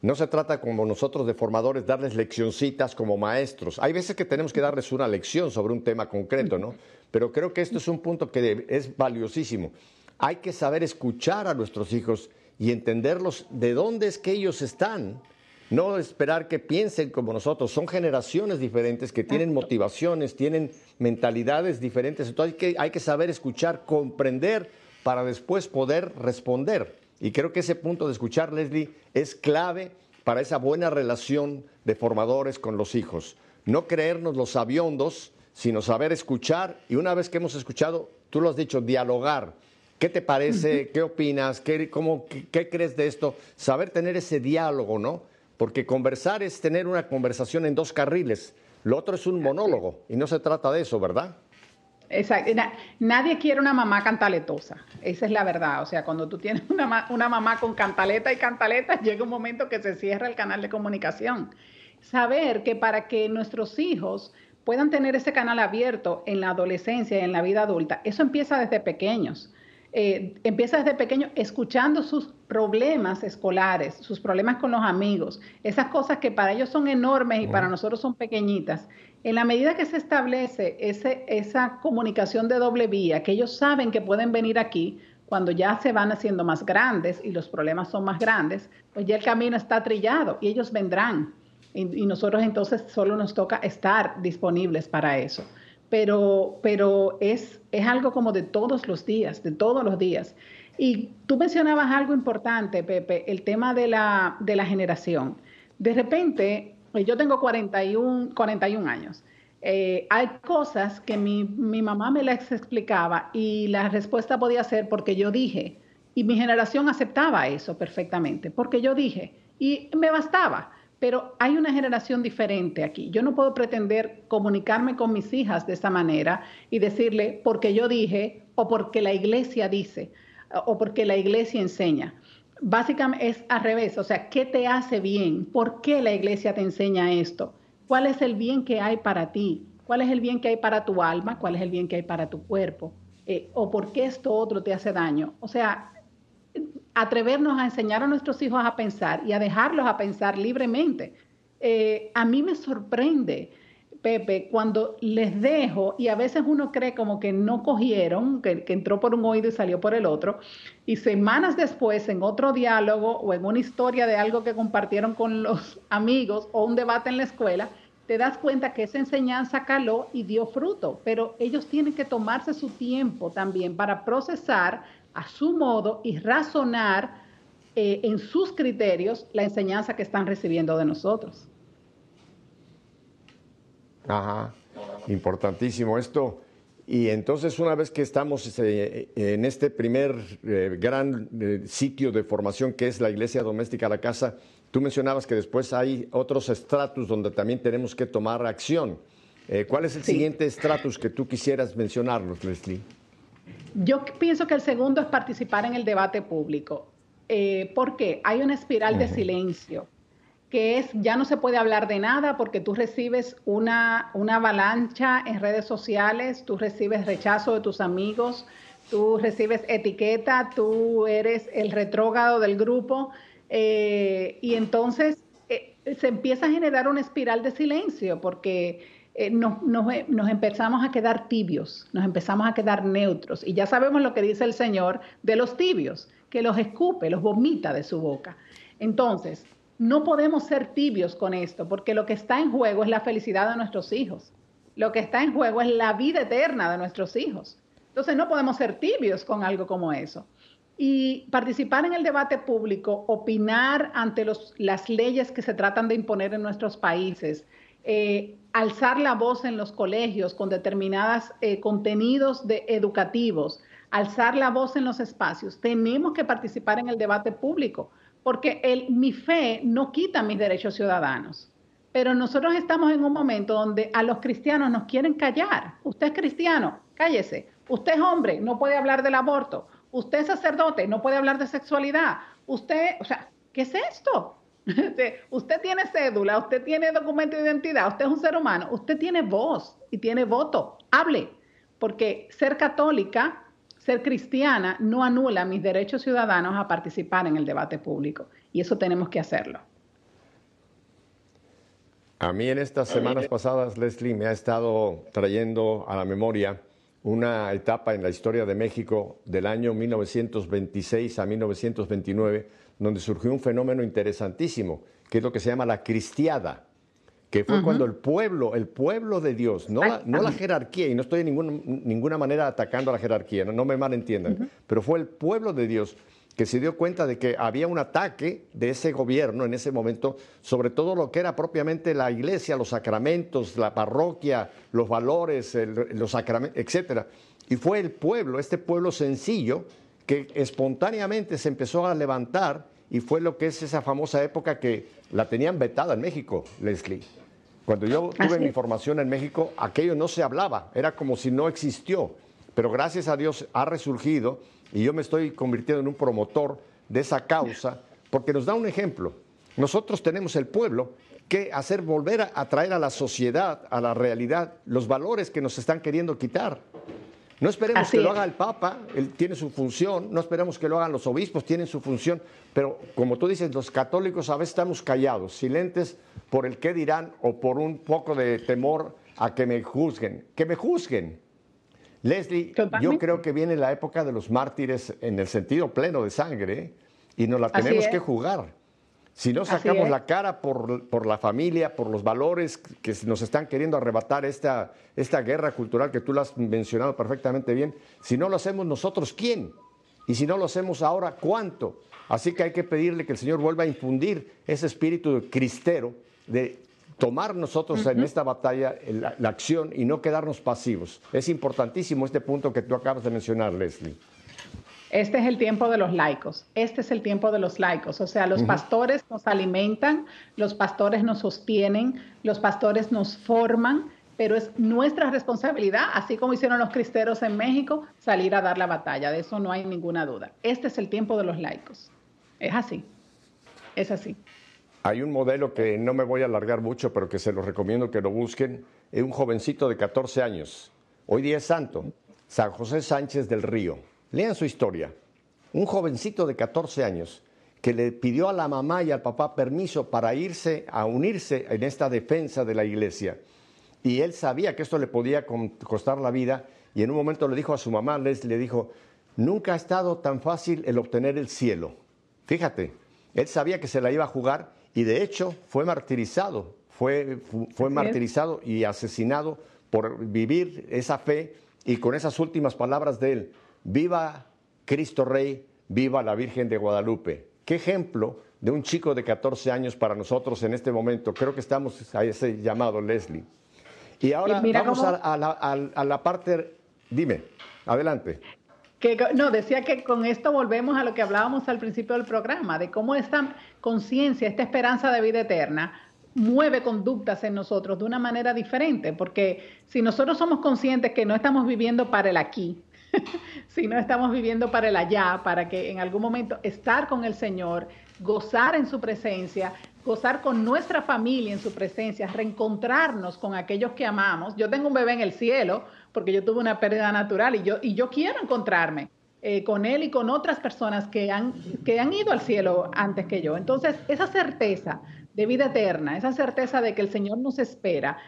No se trata como nosotros de formadores darles leccioncitas como maestros. Hay veces que tenemos que darles una lección sobre un tema concreto, ¿no? Pero creo que esto es un punto que es valiosísimo. Hay que saber escuchar a nuestros hijos y entenderlos de dónde es que ellos están. No esperar que piensen como nosotros. Son generaciones diferentes que tienen motivaciones, tienen mentalidades diferentes. Entonces hay que, hay que saber escuchar, comprender para después poder responder. Y creo que ese punto de escuchar, Leslie, es clave para esa buena relación de formadores con los hijos. No creernos los aviondos, sino saber escuchar y una vez que hemos escuchado, tú lo has dicho, dialogar ¿Qué te parece? ¿Qué opinas? ¿Qué, cómo, qué, crees de esto? Saber tener ese diálogo, ¿no? Porque conversar es tener una conversación en dos carriles. Lo otro es un monólogo y no se trata de eso, ¿verdad? Exacto. Nadie quiere una mamá cantaletosa. Esa es la verdad. O sea, cuando tú tienes una, una mamá con cantaleta y cantaleta, llega un momento que se cierra el canal de comunicación. Saber que para que nuestros hijos puedan tener ese canal abierto en la adolescencia y en la vida adulta, eso empieza desde pequeños. Eh, empieza desde pequeño escuchando sus problemas escolares, sus problemas con los amigos, esas cosas que para ellos son enormes y para nosotros son pequeñitas. En la medida que se establece ese, esa comunicación de doble vía, que ellos saben que pueden venir aquí cuando ya se van haciendo más grandes y los problemas son más grandes, pues ya el camino está trillado y ellos vendrán. y nosotros entonces solo nos toca estar disponibles para eso pero, pero es, es algo como de todos los días, de todos los días. Y tú mencionabas algo importante, Pepe, el tema de la, de la generación. De repente, pues yo tengo 41, 41 años. Eh, hay cosas que mi, mi, mamá me las explicaba y la respuesta podía ser porque yo dije, y mi generación aceptaba eso perfectamente, porque yo dije, y me bastaba. Pero hay una generación diferente aquí. Yo no puedo pretender comunicarme con mis hijas de esa manera y decirle porque yo dije o porque la iglesia dice o porque la iglesia enseña. Básicamente es al revés, o sea, ¿qué te hace bien? ¿Por qué la iglesia te enseña esto? ¿Cuál es el bien que hay para ti? ¿Cuál es el bien que hay para tu alma? ¿Cuál es el bien que hay para tu cuerpo? Eh, ¿O por qué esto otro te hace daño? O sea, atrevernos a enseñar a nuestros hijos a pensar y a dejarlos a pensar libremente. Eh, a mí me sorprende, Pepe, cuando les dejo, y a veces uno cree como que no cogieron, que, que, entró por un oído y salió por el otro, y semanas después, en otro diálogo o en una historia de algo que compartieron con los amigos o un debate en la escuela, te das cuenta que esa enseñanza caló y dio fruto, pero ellos tienen que tomarse su tiempo también para procesar a su modo y razonar eh, en sus criterios la enseñanza que están recibiendo de nosotros. Ajá, importantísimo esto. Y entonces una vez que estamos eh, en este primer eh, gran sitio de formación que es la iglesia doméstica, la casa, tú mencionabas que después hay otros estratos donde también tenemos que tomar acción. ¿Cuál es el siguiente estratus que tú quisieras mencionarnos, Leslie? Yo pienso que el segundo es participar en el debate público. Eh, porque hay una espiral de silencio que es ya no se puede hablar de nada porque tú recibes una, una avalancha en redes sociales, tú recibes rechazo de tus amigos, tú recibes etiqueta, tú eres el retrógrado del grupo eh, y entonces eh, se empieza a generar una espiral de silencio porque nos, nos, empezamos a quedar tibios, nos empezamos a quedar neutros y ya sabemos lo que dice el Señor de los tibios que los escupe, los vomita de su boca. Entonces, no podemos ser tibios con esto, porque lo que está en juego es la felicidad de nuestros hijos. Lo que está en juego es la vida eterna de nuestros hijos. Entonces, no podemos ser tibios con algo como eso. Y participar en el debate público, opinar ante las leyes que se tratan de imponer en nuestros países, eh, alzar la voz en los colegios con determinados eh, contenidos de, educativos, alzar la voz en los espacios, tenemos que participar en el debate público, porque el, mi fe no quita mis derechos ciudadanos. Pero nosotros estamos en un momento donde a los cristianos nos quieren callar. Usted es cristiano, cállese. Usted es hombre, no puede hablar del aborto. Usted es sacerdote, no puede hablar de sexualidad. Usted, o sea, ¿qué es esto? usted tiene cédula, usted tiene documento de identidad, usted es un ser humano, usted tiene voz y tiene voto. Hable, porque ser católica ser cristiana no anula mis derechos ciudadanos a participar en el debate público y eso tenemos que hacerlo. A mí en estas semanas pasadas, Leslie, me ha estado trayendo a la memoria una etapa en la historia de México del año 1926 a 1929, donde surgió un fenómeno interesantísimo, que es lo que se llama la cristiada que fue cuando el pueblo, el pueblo de Dios, no, la, no la jerarquía, y no estoy de ninguna manera atacando a la jerarquía, no, me malentiendan, pero fue el pueblo de Dios que se dio cuenta de que había un ataque de ese gobierno en ese momento sobre todo lo que era propiamente la iglesia, los sacramentos, la parroquia, los valores, los sacramentos, etcétera. Y fue el pueblo, este pueblo sencillo, que espontáneamente se empezó a levantar y fue lo que es esa famosa época que la tenían vetada en México, Leslie. Cuando yo tuve mi formación en México, aquello no se hablaba, era como si no existió. Pero gracias a Dios ha resurgido y yo me estoy convirtiendo en un promotor de esa causa porque nos da un ejemplo. Nosotros tenemos el pueblo que hacer volver a traer a la sociedad, a la realidad, los valores que nos están queriendo quitar. No esperemos que lo haga el Papa, él tiene su función, no esperemos que lo hagan los obispos, tienen su función, pero como tú dices, los católicos a veces estamos callados, silentes por el qué dirán o por un poco de temor a que me juzguen. Que me juzguen. Leslie, yo creo que viene la época de los mártires en el sentido pleno de sangre y nos la tenemos que jugar. Si no sacamos la cara por, la familia, por los valores que nos están queriendo arrebatar esta, esta guerra cultural que tú lo has mencionado perfectamente bien, si no lo hacemos nosotros, ¿quién? Y si no lo hacemos ahora, ¿cuánto? Así que hay que pedirle que el Señor vuelva a infundir ese espíritu cristero de tomar nosotros en esta batalla la, acción y no quedarnos pasivos. Es importantísimo este punto que tú acabas de mencionar, Leslie. Este es el tiempo de los laicos. Este es el tiempo de los laicos. O sea, los pastores nos alimentan, los pastores nos sostienen, los pastores nos forman, pero es nuestra responsabilidad, así como hicieron los cristeros en México, salir a dar la batalla. De eso no hay ninguna duda. Este es el tiempo de los laicos. Es así. Es así. Hay un modelo que no me voy a alargar mucho, pero que se lo recomiendo que lo busquen. Es un jovencito de 14 años. Hoy día es santo. San José Sánchez del Río Lean su historia. Un jovencito de 14 años que le pidió a la mamá y al papá permiso para irse a unirse en esta defensa de la iglesia. Y él sabía que esto le podía costar la vida y en un momento le dijo a su mamá, les le dijo, nunca ha estado tan fácil el obtener el cielo. Fíjate, él sabía que se la iba a jugar y de hecho fue martirizado, fue, fue martirizado y asesinado por vivir esa fe y con esas últimas palabras de él, viva Cristo Rey, viva la Virgen de Guadalupe. Qué ejemplo de un chico de 14 años para nosotros en este momento. Creo que estamos a ese llamado, Leslie. Y ahora vamos a, la, parte, dime, adelante. Que, no, decía que con esto volvemos a lo que hablábamos al principio del programa, de cómo esta conciencia, esta esperanza de vida eterna mueve conductas en nosotros de una manera diferente, porque si nosotros somos conscientes que no estamos viviendo para el aquí, sino estamos viviendo para el allá, para que en algún momento estar con el Señor, gozar en su presencia, gozar con nuestra familia en su presencia, reencontrarnos con aquellos que amamos. Yo tengo un bebé en el cielo porque yo tuve una pérdida natural y yo, y yo quiero encontrarme eh, con él y con otras personas que han, que han ido al cielo antes que yo. Entonces, esa certeza de vida eterna, esa certeza de que el Señor nos espera,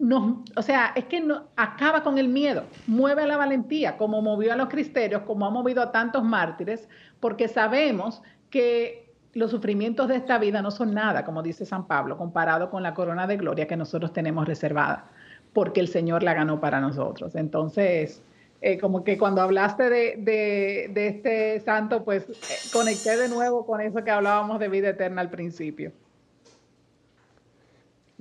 o sea, es que no, acaba con el miedo, mueve la valentía, como movió a los cristeros, como ha movido a tantos mártires, porque sabemos que los sufrimientos de esta vida no son nada, como dice San Pablo, comparado con la corona de gloria que nosotros tenemos reservada, porque el Señor la ganó para nosotros. Entonces, eh, como que cuando hablaste de, de este santo, pues eh, conecté de nuevo con eso que hablábamos de vida eterna al principio.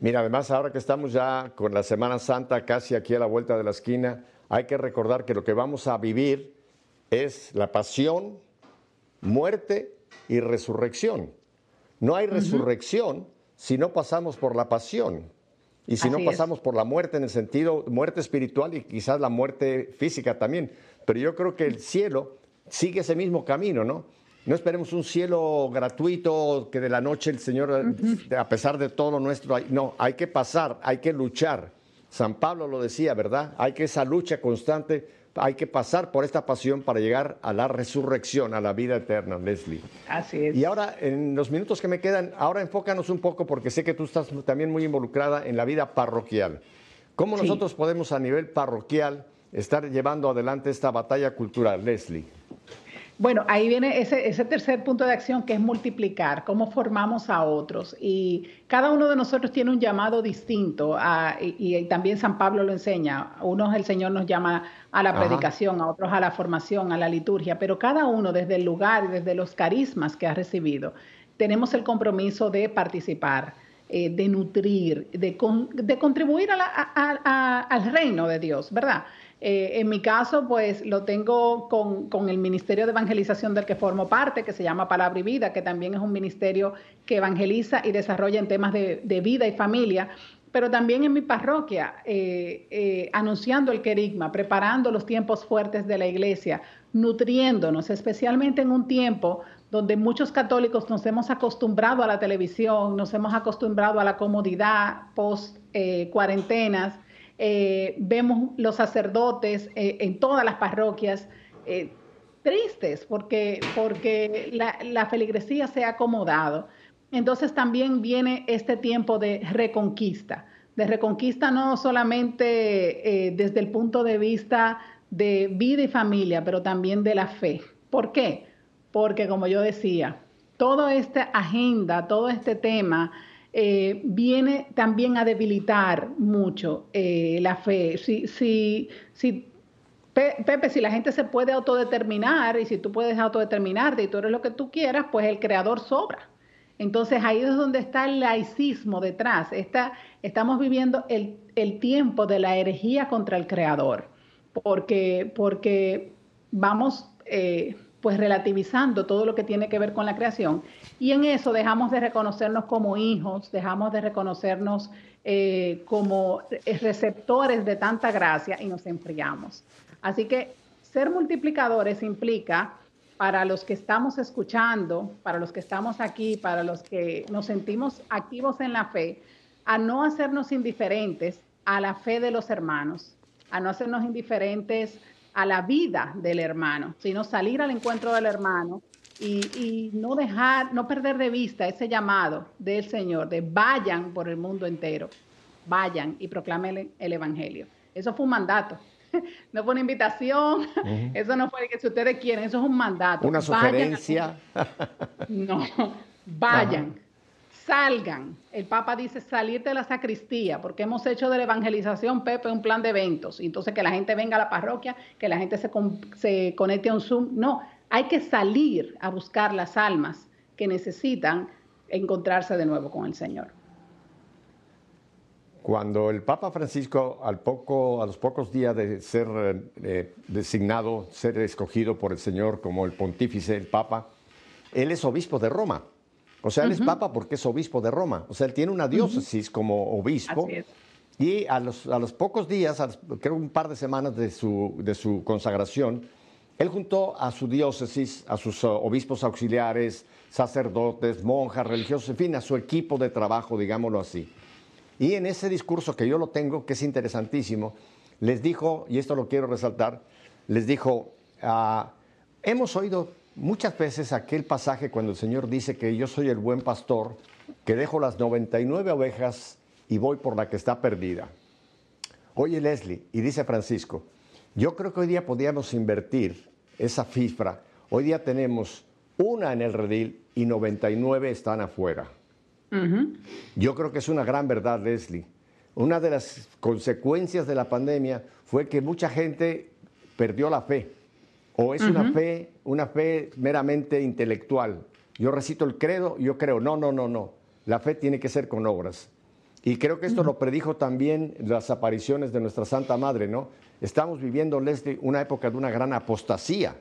Mira, además ahora que estamos ya con la Semana Santa casi aquí a la vuelta de la esquina, hay que recordar que lo que vamos a vivir es la pasión, muerte y resurrección. No hay resurrección si no pasamos por la pasión y si no pasamos por la muerte en el sentido muerte espiritual y quizás la muerte física también. Pero yo creo que el cielo sigue ese mismo camino, ¿no? No esperemos un cielo gratuito que de la noche el Señor, a pesar de todo lo nuestro, no, hay que pasar, hay que luchar. San Pablo lo decía, ¿verdad? Hay que esa lucha constante, hay que pasar por esta pasión para llegar a la resurrección, a la vida eterna, Leslie. Así es. Y ahora, en los minutos que me quedan, ahora enfócanos un poco, porque sé que tú estás también muy involucrada en la vida parroquial. ¿Cómo nosotros podemos a nivel parroquial estar llevando adelante esta batalla cultural, Leslie? Bueno, ahí viene ese, tercer punto de acción que es multiplicar, cómo formamos a otros. Y cada uno de nosotros tiene un llamado distinto y, también San Pablo lo enseña. Unos el Señor nos llama a la predicación, a otros a la formación, a la liturgia, pero cada uno desde el lugar y desde los carismas que ha recibido, tenemos el compromiso de participar. Eh, de nutrir, de, contribuir al reino de Dios, ¿verdad? Eh, en mi caso, pues lo tengo con, el Ministerio de Evangelización del que formo parte, que se llama Palabra y Vida, que también es un ministerio que evangeliza y desarrolla en temas de, vida y familia, pero también en mi parroquia, eh, eh, anunciando el querigma, preparando los tiempos fuertes de la iglesia, nutriéndonos, especialmente en un tiempo donde muchos católicos nos hemos acostumbrado a la televisión, nos hemos acostumbrado a la comodidad post cuarentenas eh, vemos los sacerdotes eh, en todas las parroquias eh, tristes porque, porque la, feligresía se ha acomodado. Entonces también viene este tiempo de reconquista, de reconquista no solamente desde el punto de vista de vida y familia, pero también de la fe. ¿Por qué? Porque como yo decía, toda esta agenda, todo este tema eh, viene también a debilitar mucho eh, la fe. Si, si, si, Pepe, si la gente se puede autodeterminar y si tú puedes autodeterminarte y tú eres lo que tú quieras, pues el creador sobra. Entonces ahí es donde está el laicismo detrás. estamos viviendo el, el, tiempo de la herejía contra el creador, porque, porque vamos... Eh, pues relativizando todo lo que tiene que ver con la creación. Y en eso dejamos de reconocernos como hijos, dejamos de reconocernos eh, como receptores de tanta gracia y nos enfriamos. Así que ser multiplicadores implica para los que estamos escuchando, para los que estamos aquí, para los que nos sentimos activos en la fe, a no hacernos indiferentes a la fe de los hermanos, a no hacernos indiferentes a la vida del hermano, sino salir al encuentro del hermano y, no dejar, no perder de vista ese llamado del Señor de vayan por el mundo entero, vayan y proclamen el, Evangelio. Eso fue un mandato. No fue una invitación, eso no fue que si ustedes quieren, eso es un mandato. Una sugerencia. no, vayan, salgan. El Papa dice salir de la sacristía, porque hemos hecho de la evangelización, Pepe, un plan de eventos. Entonces, que la gente venga a la parroquia, que la gente se, se conecte a un Zoom. No, hay que salir a buscar las almas que necesitan encontrarse de nuevo con el Señor. Cuando el Papa Francisco, al poco, a los pocos días de ser eh, designado, ser escogido por el Señor como el pontífice, el Papa, él es obispo de Roma. O sea, él es Papa porque es obispo de Roma. O sea, él tiene una diócesis como obispo. Y a los, a los pocos días, creo un par de semanas de su, de su consagración, él juntó a su diócesis, a sus uh, obispos auxiliares, sacerdotes, monjas, religiosos, en fin, a su equipo de trabajo, digámoslo así. Y en ese discurso que yo lo tengo, que es interesantísimo, les dijo, y esto lo quiero resaltar, les dijo, ah, hemos oído muchas veces aquel pasaje cuando el Señor dice que yo soy el buen pastor, que dejo las 99 ovejas y voy por la que está perdida. Oye Leslie, y dice Francisco, yo creo que hoy día podríamos invertir esa cifra. Hoy día tenemos una en el redil y 99 están afuera. Yo creo que es una gran verdad, Leslie. Una de las consecuencias de la pandemia fue que mucha gente perdió la fe. O es una fe, una fe meramente intelectual. Yo recito el credo, yo creo. No, no, no, no. La fe tiene que ser con obras. Y creo que esto lo predijo también las apariciones de nuestra Santa Madre, ¿no? Estamos viviendo, Leslie, una época de una gran apostasía.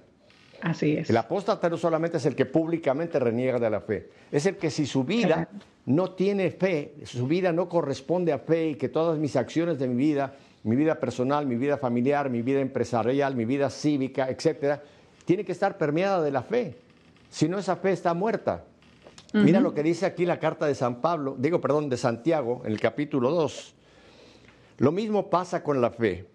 Así es. El apóstata no solamente es el que públicamente reniega de la fe, es el que si su vida no tiene fe, su vida no corresponde a fe y que todas mis acciones de mi vida, mi vida personal, mi vida familiar, mi vida empresarial, mi vida cívica, etcétera, tiene que estar permeada de la fe. Si no, esa fe está muerta. Mira lo que dice aquí la carta de San Pablo, digo, perdón, de Santiago, en el capítulo 2. Lo mismo pasa con la fe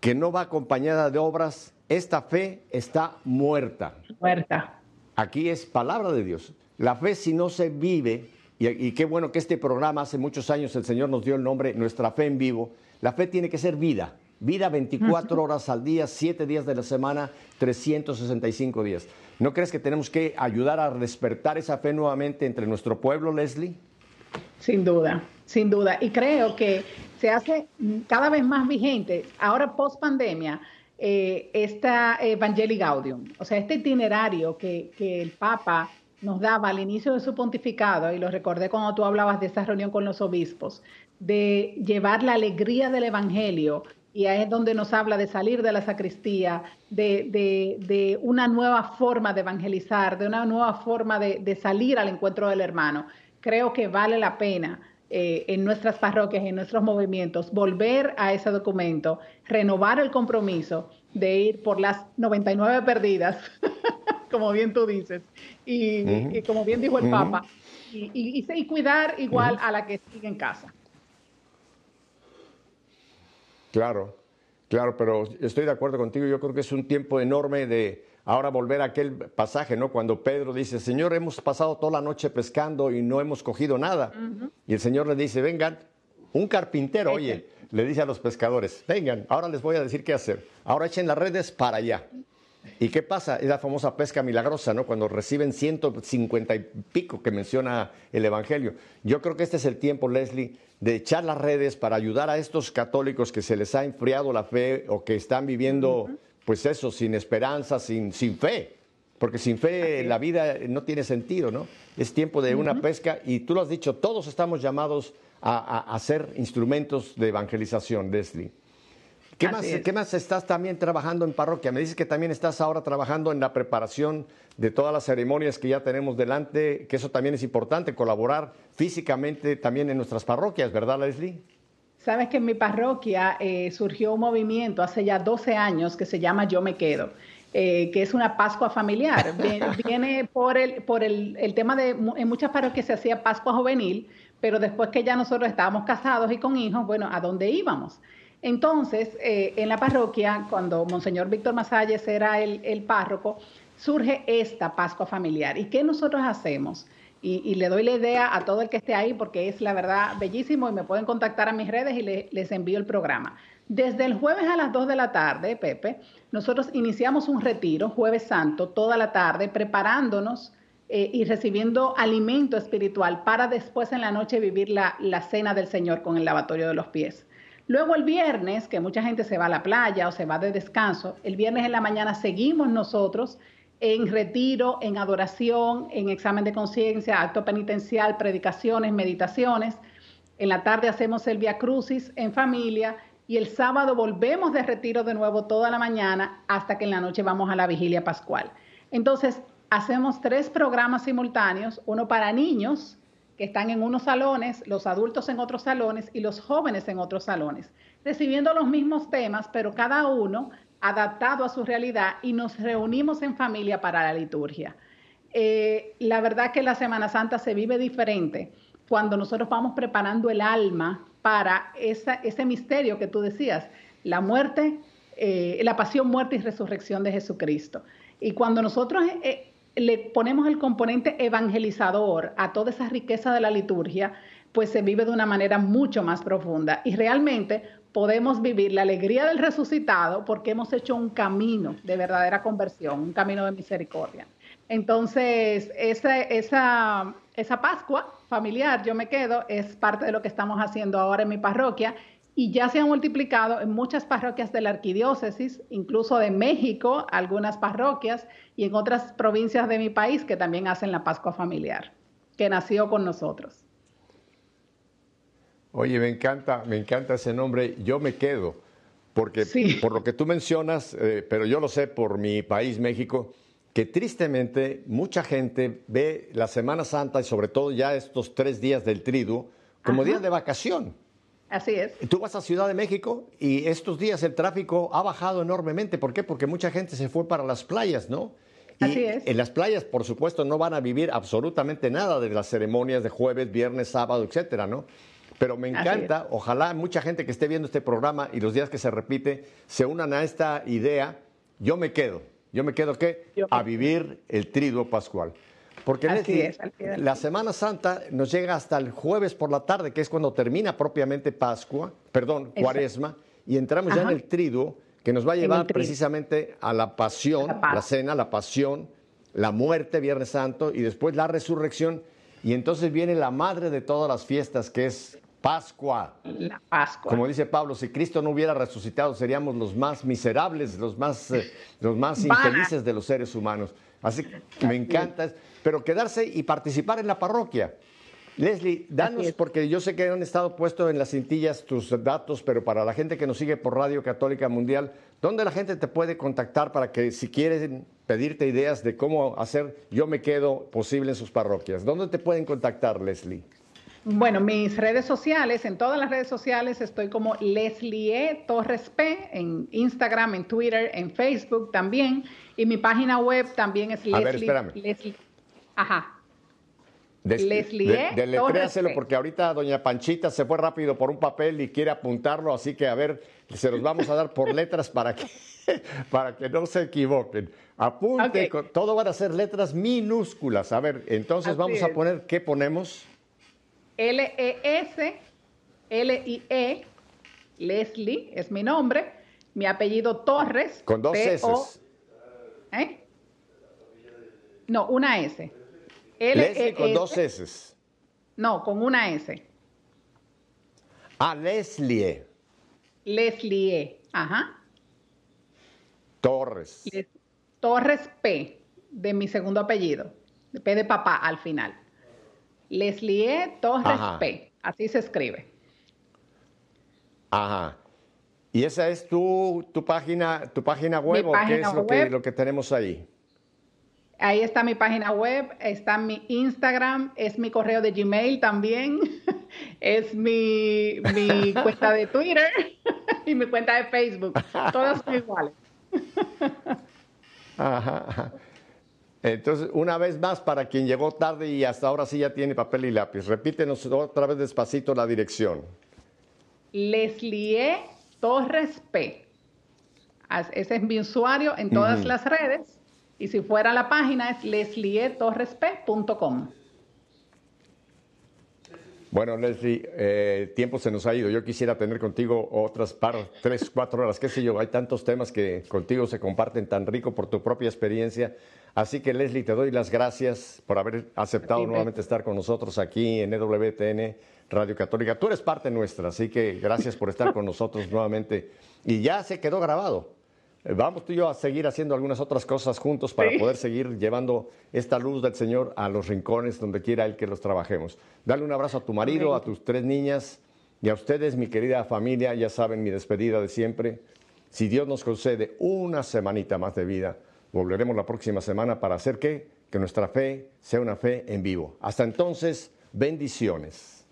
que no va acompañada de obras, esta fe está muerta. Muerta. Aquí es palabra de Dios. La fe si no se vive, y, qué bueno que este programa hace muchos años el Señor nos dio el nombre Nuestra Fe en Vivo, la fe tiene que ser vida. Vida 24 horas al día, 7 días de la semana, 365 días. ¿No crees que tenemos que ayudar a despertar esa fe nuevamente entre nuestro pueblo, Leslie? Sin duda, sin duda. Y creo que se hace cada vez más vigente, ahora post pandemia, eh, esta Evangelii Gaudium, o sea, este itinerario que, que, el Papa nos daba al inicio de su pontificado, y lo recordé cuando tú hablabas de esa reunión con los obispos, de llevar la alegría del Evangelio, y ahí es donde nos habla de salir de la sacristía, de, de, de una nueva forma de evangelizar, de una nueva forma de, de salir al encuentro del hermano. Creo que vale la pena eh, en nuestras parroquias, en nuestros movimientos, volver a ese documento, renovar el compromiso de ir por las 99 perdidas, como bien tú dices, y, como bien dijo el Papa, y, y, cuidar igual a la que sigue en casa. Claro, claro, pero estoy de acuerdo contigo, yo creo que es un tiempo enorme de Ahora volver a aquel pasaje, ¿no? Cuando Pedro dice, Señor, hemos pasado toda la noche pescando y no hemos cogido nada. Y el Señor le dice, vengan, un carpintero, oye, le dice a los pescadores, vengan, ahora les voy a decir qué hacer. Ahora echen las redes para allá. ¿Y qué pasa? Es la famosa pesca milagrosa, ¿no? Cuando reciben 150 y pico que menciona el Evangelio. Yo creo que este es el tiempo, Leslie, de echar las redes para ayudar a estos católicos que se les ha enfriado la fe o que están viviendo pues eso, sin esperanza, sin, sin fe. Porque sin fe la vida no tiene sentido, ¿no? Es tiempo de una pesca y tú lo has dicho, todos estamos llamados a, a, ser instrumentos de evangelización, Leslie. ¿Qué más, ¿Qué más, estás también trabajando en parroquia? Me dices que también estás ahora trabajando en la preparación de todas las ceremonias que ya tenemos delante, que eso también es importante, colaborar físicamente también en nuestras parroquias, ¿verdad, Leslie? Sabes que en mi parroquia eh, surgió un movimiento hace ya 12 años que se llama Yo Me Quedo. Eh, que es una Pascua familiar. Viene por, el, por el, el, tema de, en muchas parroquias se hacía Pascua juvenil, pero después que ya nosotros estábamos casados y con hijos, bueno, ¿a dónde íbamos? Entonces, eh, en la parroquia, cuando Monseñor Víctor Masalles era el, párroco, surge esta Pascua familiar. ¿Y qué nosotros hacemos? Y, le doy la idea a todo el que esté ahí porque es la verdad bellísimo y me pueden contactar a mis redes y les envío el programa. Desde el jueves a las 2 de la tarde, Pepe, nosotros iniciamos un retiro, jueves santo, toda la tarde, preparándonos eh, y recibiendo alimento espiritual para después en la noche vivir la cena del Señor con el lavatorio de los pies. Luego el viernes, que mucha gente se va a la playa o se va de descanso, el viernes en la mañana seguimos nosotros en retiro, en adoración, en examen de conciencia, acto penitencial, predicaciones, meditaciones. En la tarde hacemos el Via Crucis en familia y el sábado volvemos de retiro de nuevo toda la mañana hasta que en la noche vamos a la vigilia pascual. Entonces, hacemos tres programas simultáneos, uno para niños que están en unos salones, los adultos en otros salones y los jóvenes en otros salones, recibiendo los mismos temas, pero cada uno adaptado a su realidad y nos reunimos en familia para la liturgia. Eh, la verdad que la Semana Santa se vive diferente cuando nosotros vamos preparando el alma para ese misterio que tú decías, la muerte, eh, la pasión, muerte y resurrección de Jesucristo. Y cuando nosotros eh, le ponemos el componente evangelizador a toda esa riqueza de la liturgia, pues se vive de una manera mucho más profunda. Y realmente podemos vivir la alegría del resucitado porque hemos hecho un camino de verdadera conversión, un camino de misericordia. Entonces, esa, esa, esa Pascua familiar, yo me quedo, es parte de lo que estamos haciendo ahora en mi parroquia y ya se ha multiplicado en muchas parroquias de la arquidiócesis, incluso de México, algunas parroquias y en otras provincias de mi país que también hacen la Pascua familiar, que nació con nosotros. Oye, me encanta, me encanta ese nombre. Yo me quedo, porque por lo que tú mencionas, eh, pero yo lo sé por mi país, México, que tristemente mucha gente ve la Semana Santa y sobre todo ya estos tres días del triduo como días de vacación. Así es. Tú vas a Ciudad de México y estos días el tráfico ha bajado enormemente. ¿Por qué? Porque mucha gente se fue para las playas, ¿no? Así es. En las playas, por supuesto, no van a vivir absolutamente nada de las ceremonias de jueves, viernes, sábado, etcétera, ¿no? Pero me encanta, ojalá mucha gente que esté viendo este programa y los días que se repite se unan a esta idea. Yo me quedo, yo me quedo qué? A vivir el triduo pascual. Porque la Semana Santa nos llega hasta el jueves por la tarde, que es cuando termina propiamente Pascua, perdón, Cuaresma, y entramos ya en el triduo, que nos va a llevar precisamente a la pasión, la cena, la pasión, la muerte, Viernes Santo, y después la resurrección. Y entonces viene la madre de todas las fiestas, que es Pascua. La Pascua. Como dice Pablo, si Cristo no hubiera resucitado, seríamos los más miserables, los más, eh, los más infelices de los seres humanos. Así que me encanta. Pero quedarse y participar en la parroquia. Leslie, danos, porque yo sé que han estado puestos en las cintillas tus datos, pero para la gente que nos sigue por Radio Católica Mundial, ¿dónde la gente te puede contactar para que si quieren pedirte ideas de cómo hacer Yo Me Quedo posible en sus parroquias? ¿Dónde te pueden contactar, Leslie? Bueno, mis redes sociales, en todas las redes sociales estoy como Leslie Torres P, en Instagram, en Twitter, en Facebook también. Y mi página web también es A Leslie. Ver, Leslie ajá. Leslie de, porque ahorita doña Panchita se fue rápido por un papel y quiere apuntarlo, así que a ver, se los vamos a dar por letras para que, para que no se equivoquen. Apunte, todo van a ser letras minúsculas. A ver, entonces vamos a poner, ¿qué ponemos? L-E-S, L-I-E, Leslie es mi nombre, mi apellido Torres. Con dos S. ¿Eh? No, una S. Leslie con dos S. No, con una S. Ah, Leslie. Leslie, ajá. Torres. Torres P, de mi segundo apellido. P de papá al final. Leslie Torres P. Así se escribe. Ajá. ¿Y esa es tu, tu página, tu página web o qué es lo que, lo que tenemos ahí? Ahí está mi página web, está mi Instagram, es mi correo de Gmail también, es mi, mi cuenta de Twitter y mi cuenta de Facebook. Todas son iguales. Ajá. Entonces, una vez más, para quien llegó tarde y hasta ahora sí ya tiene papel y lápiz, repítenos otra vez despacito la dirección. Leslie Torres P. Ese es mi usuario en todas las redes. Y si fuera la página es leslietorresp.com. Bueno, Leslie, eh, tiempo se nos ha ido. Yo quisiera tener contigo otras par, tres, cuatro horas, qué sé yo. Hay tantos temas que contigo se comparten tan rico por tu propia experiencia. Así que, Leslie, te doy las gracias por haber aceptado nuevamente estar con nosotros aquí en EWTN Radio Católica. Tú eres parte nuestra, así que gracias por estar con nosotros nuevamente. Y ya se quedó grabado. Eh, vamos tú y yo a seguir haciendo algunas otras cosas juntos para poder seguir llevando esta luz del Señor a los rincones donde quiera Él que los trabajemos. Dale un abrazo a tu marido, a tus tres niñas y a ustedes, mi querida familia. Ya saben mi despedida de siempre. Si Dios nos concede una semanita más de vida, volveremos la próxima semana para hacer que, que nuestra fe sea una fe en vivo. Hasta entonces, bendiciones.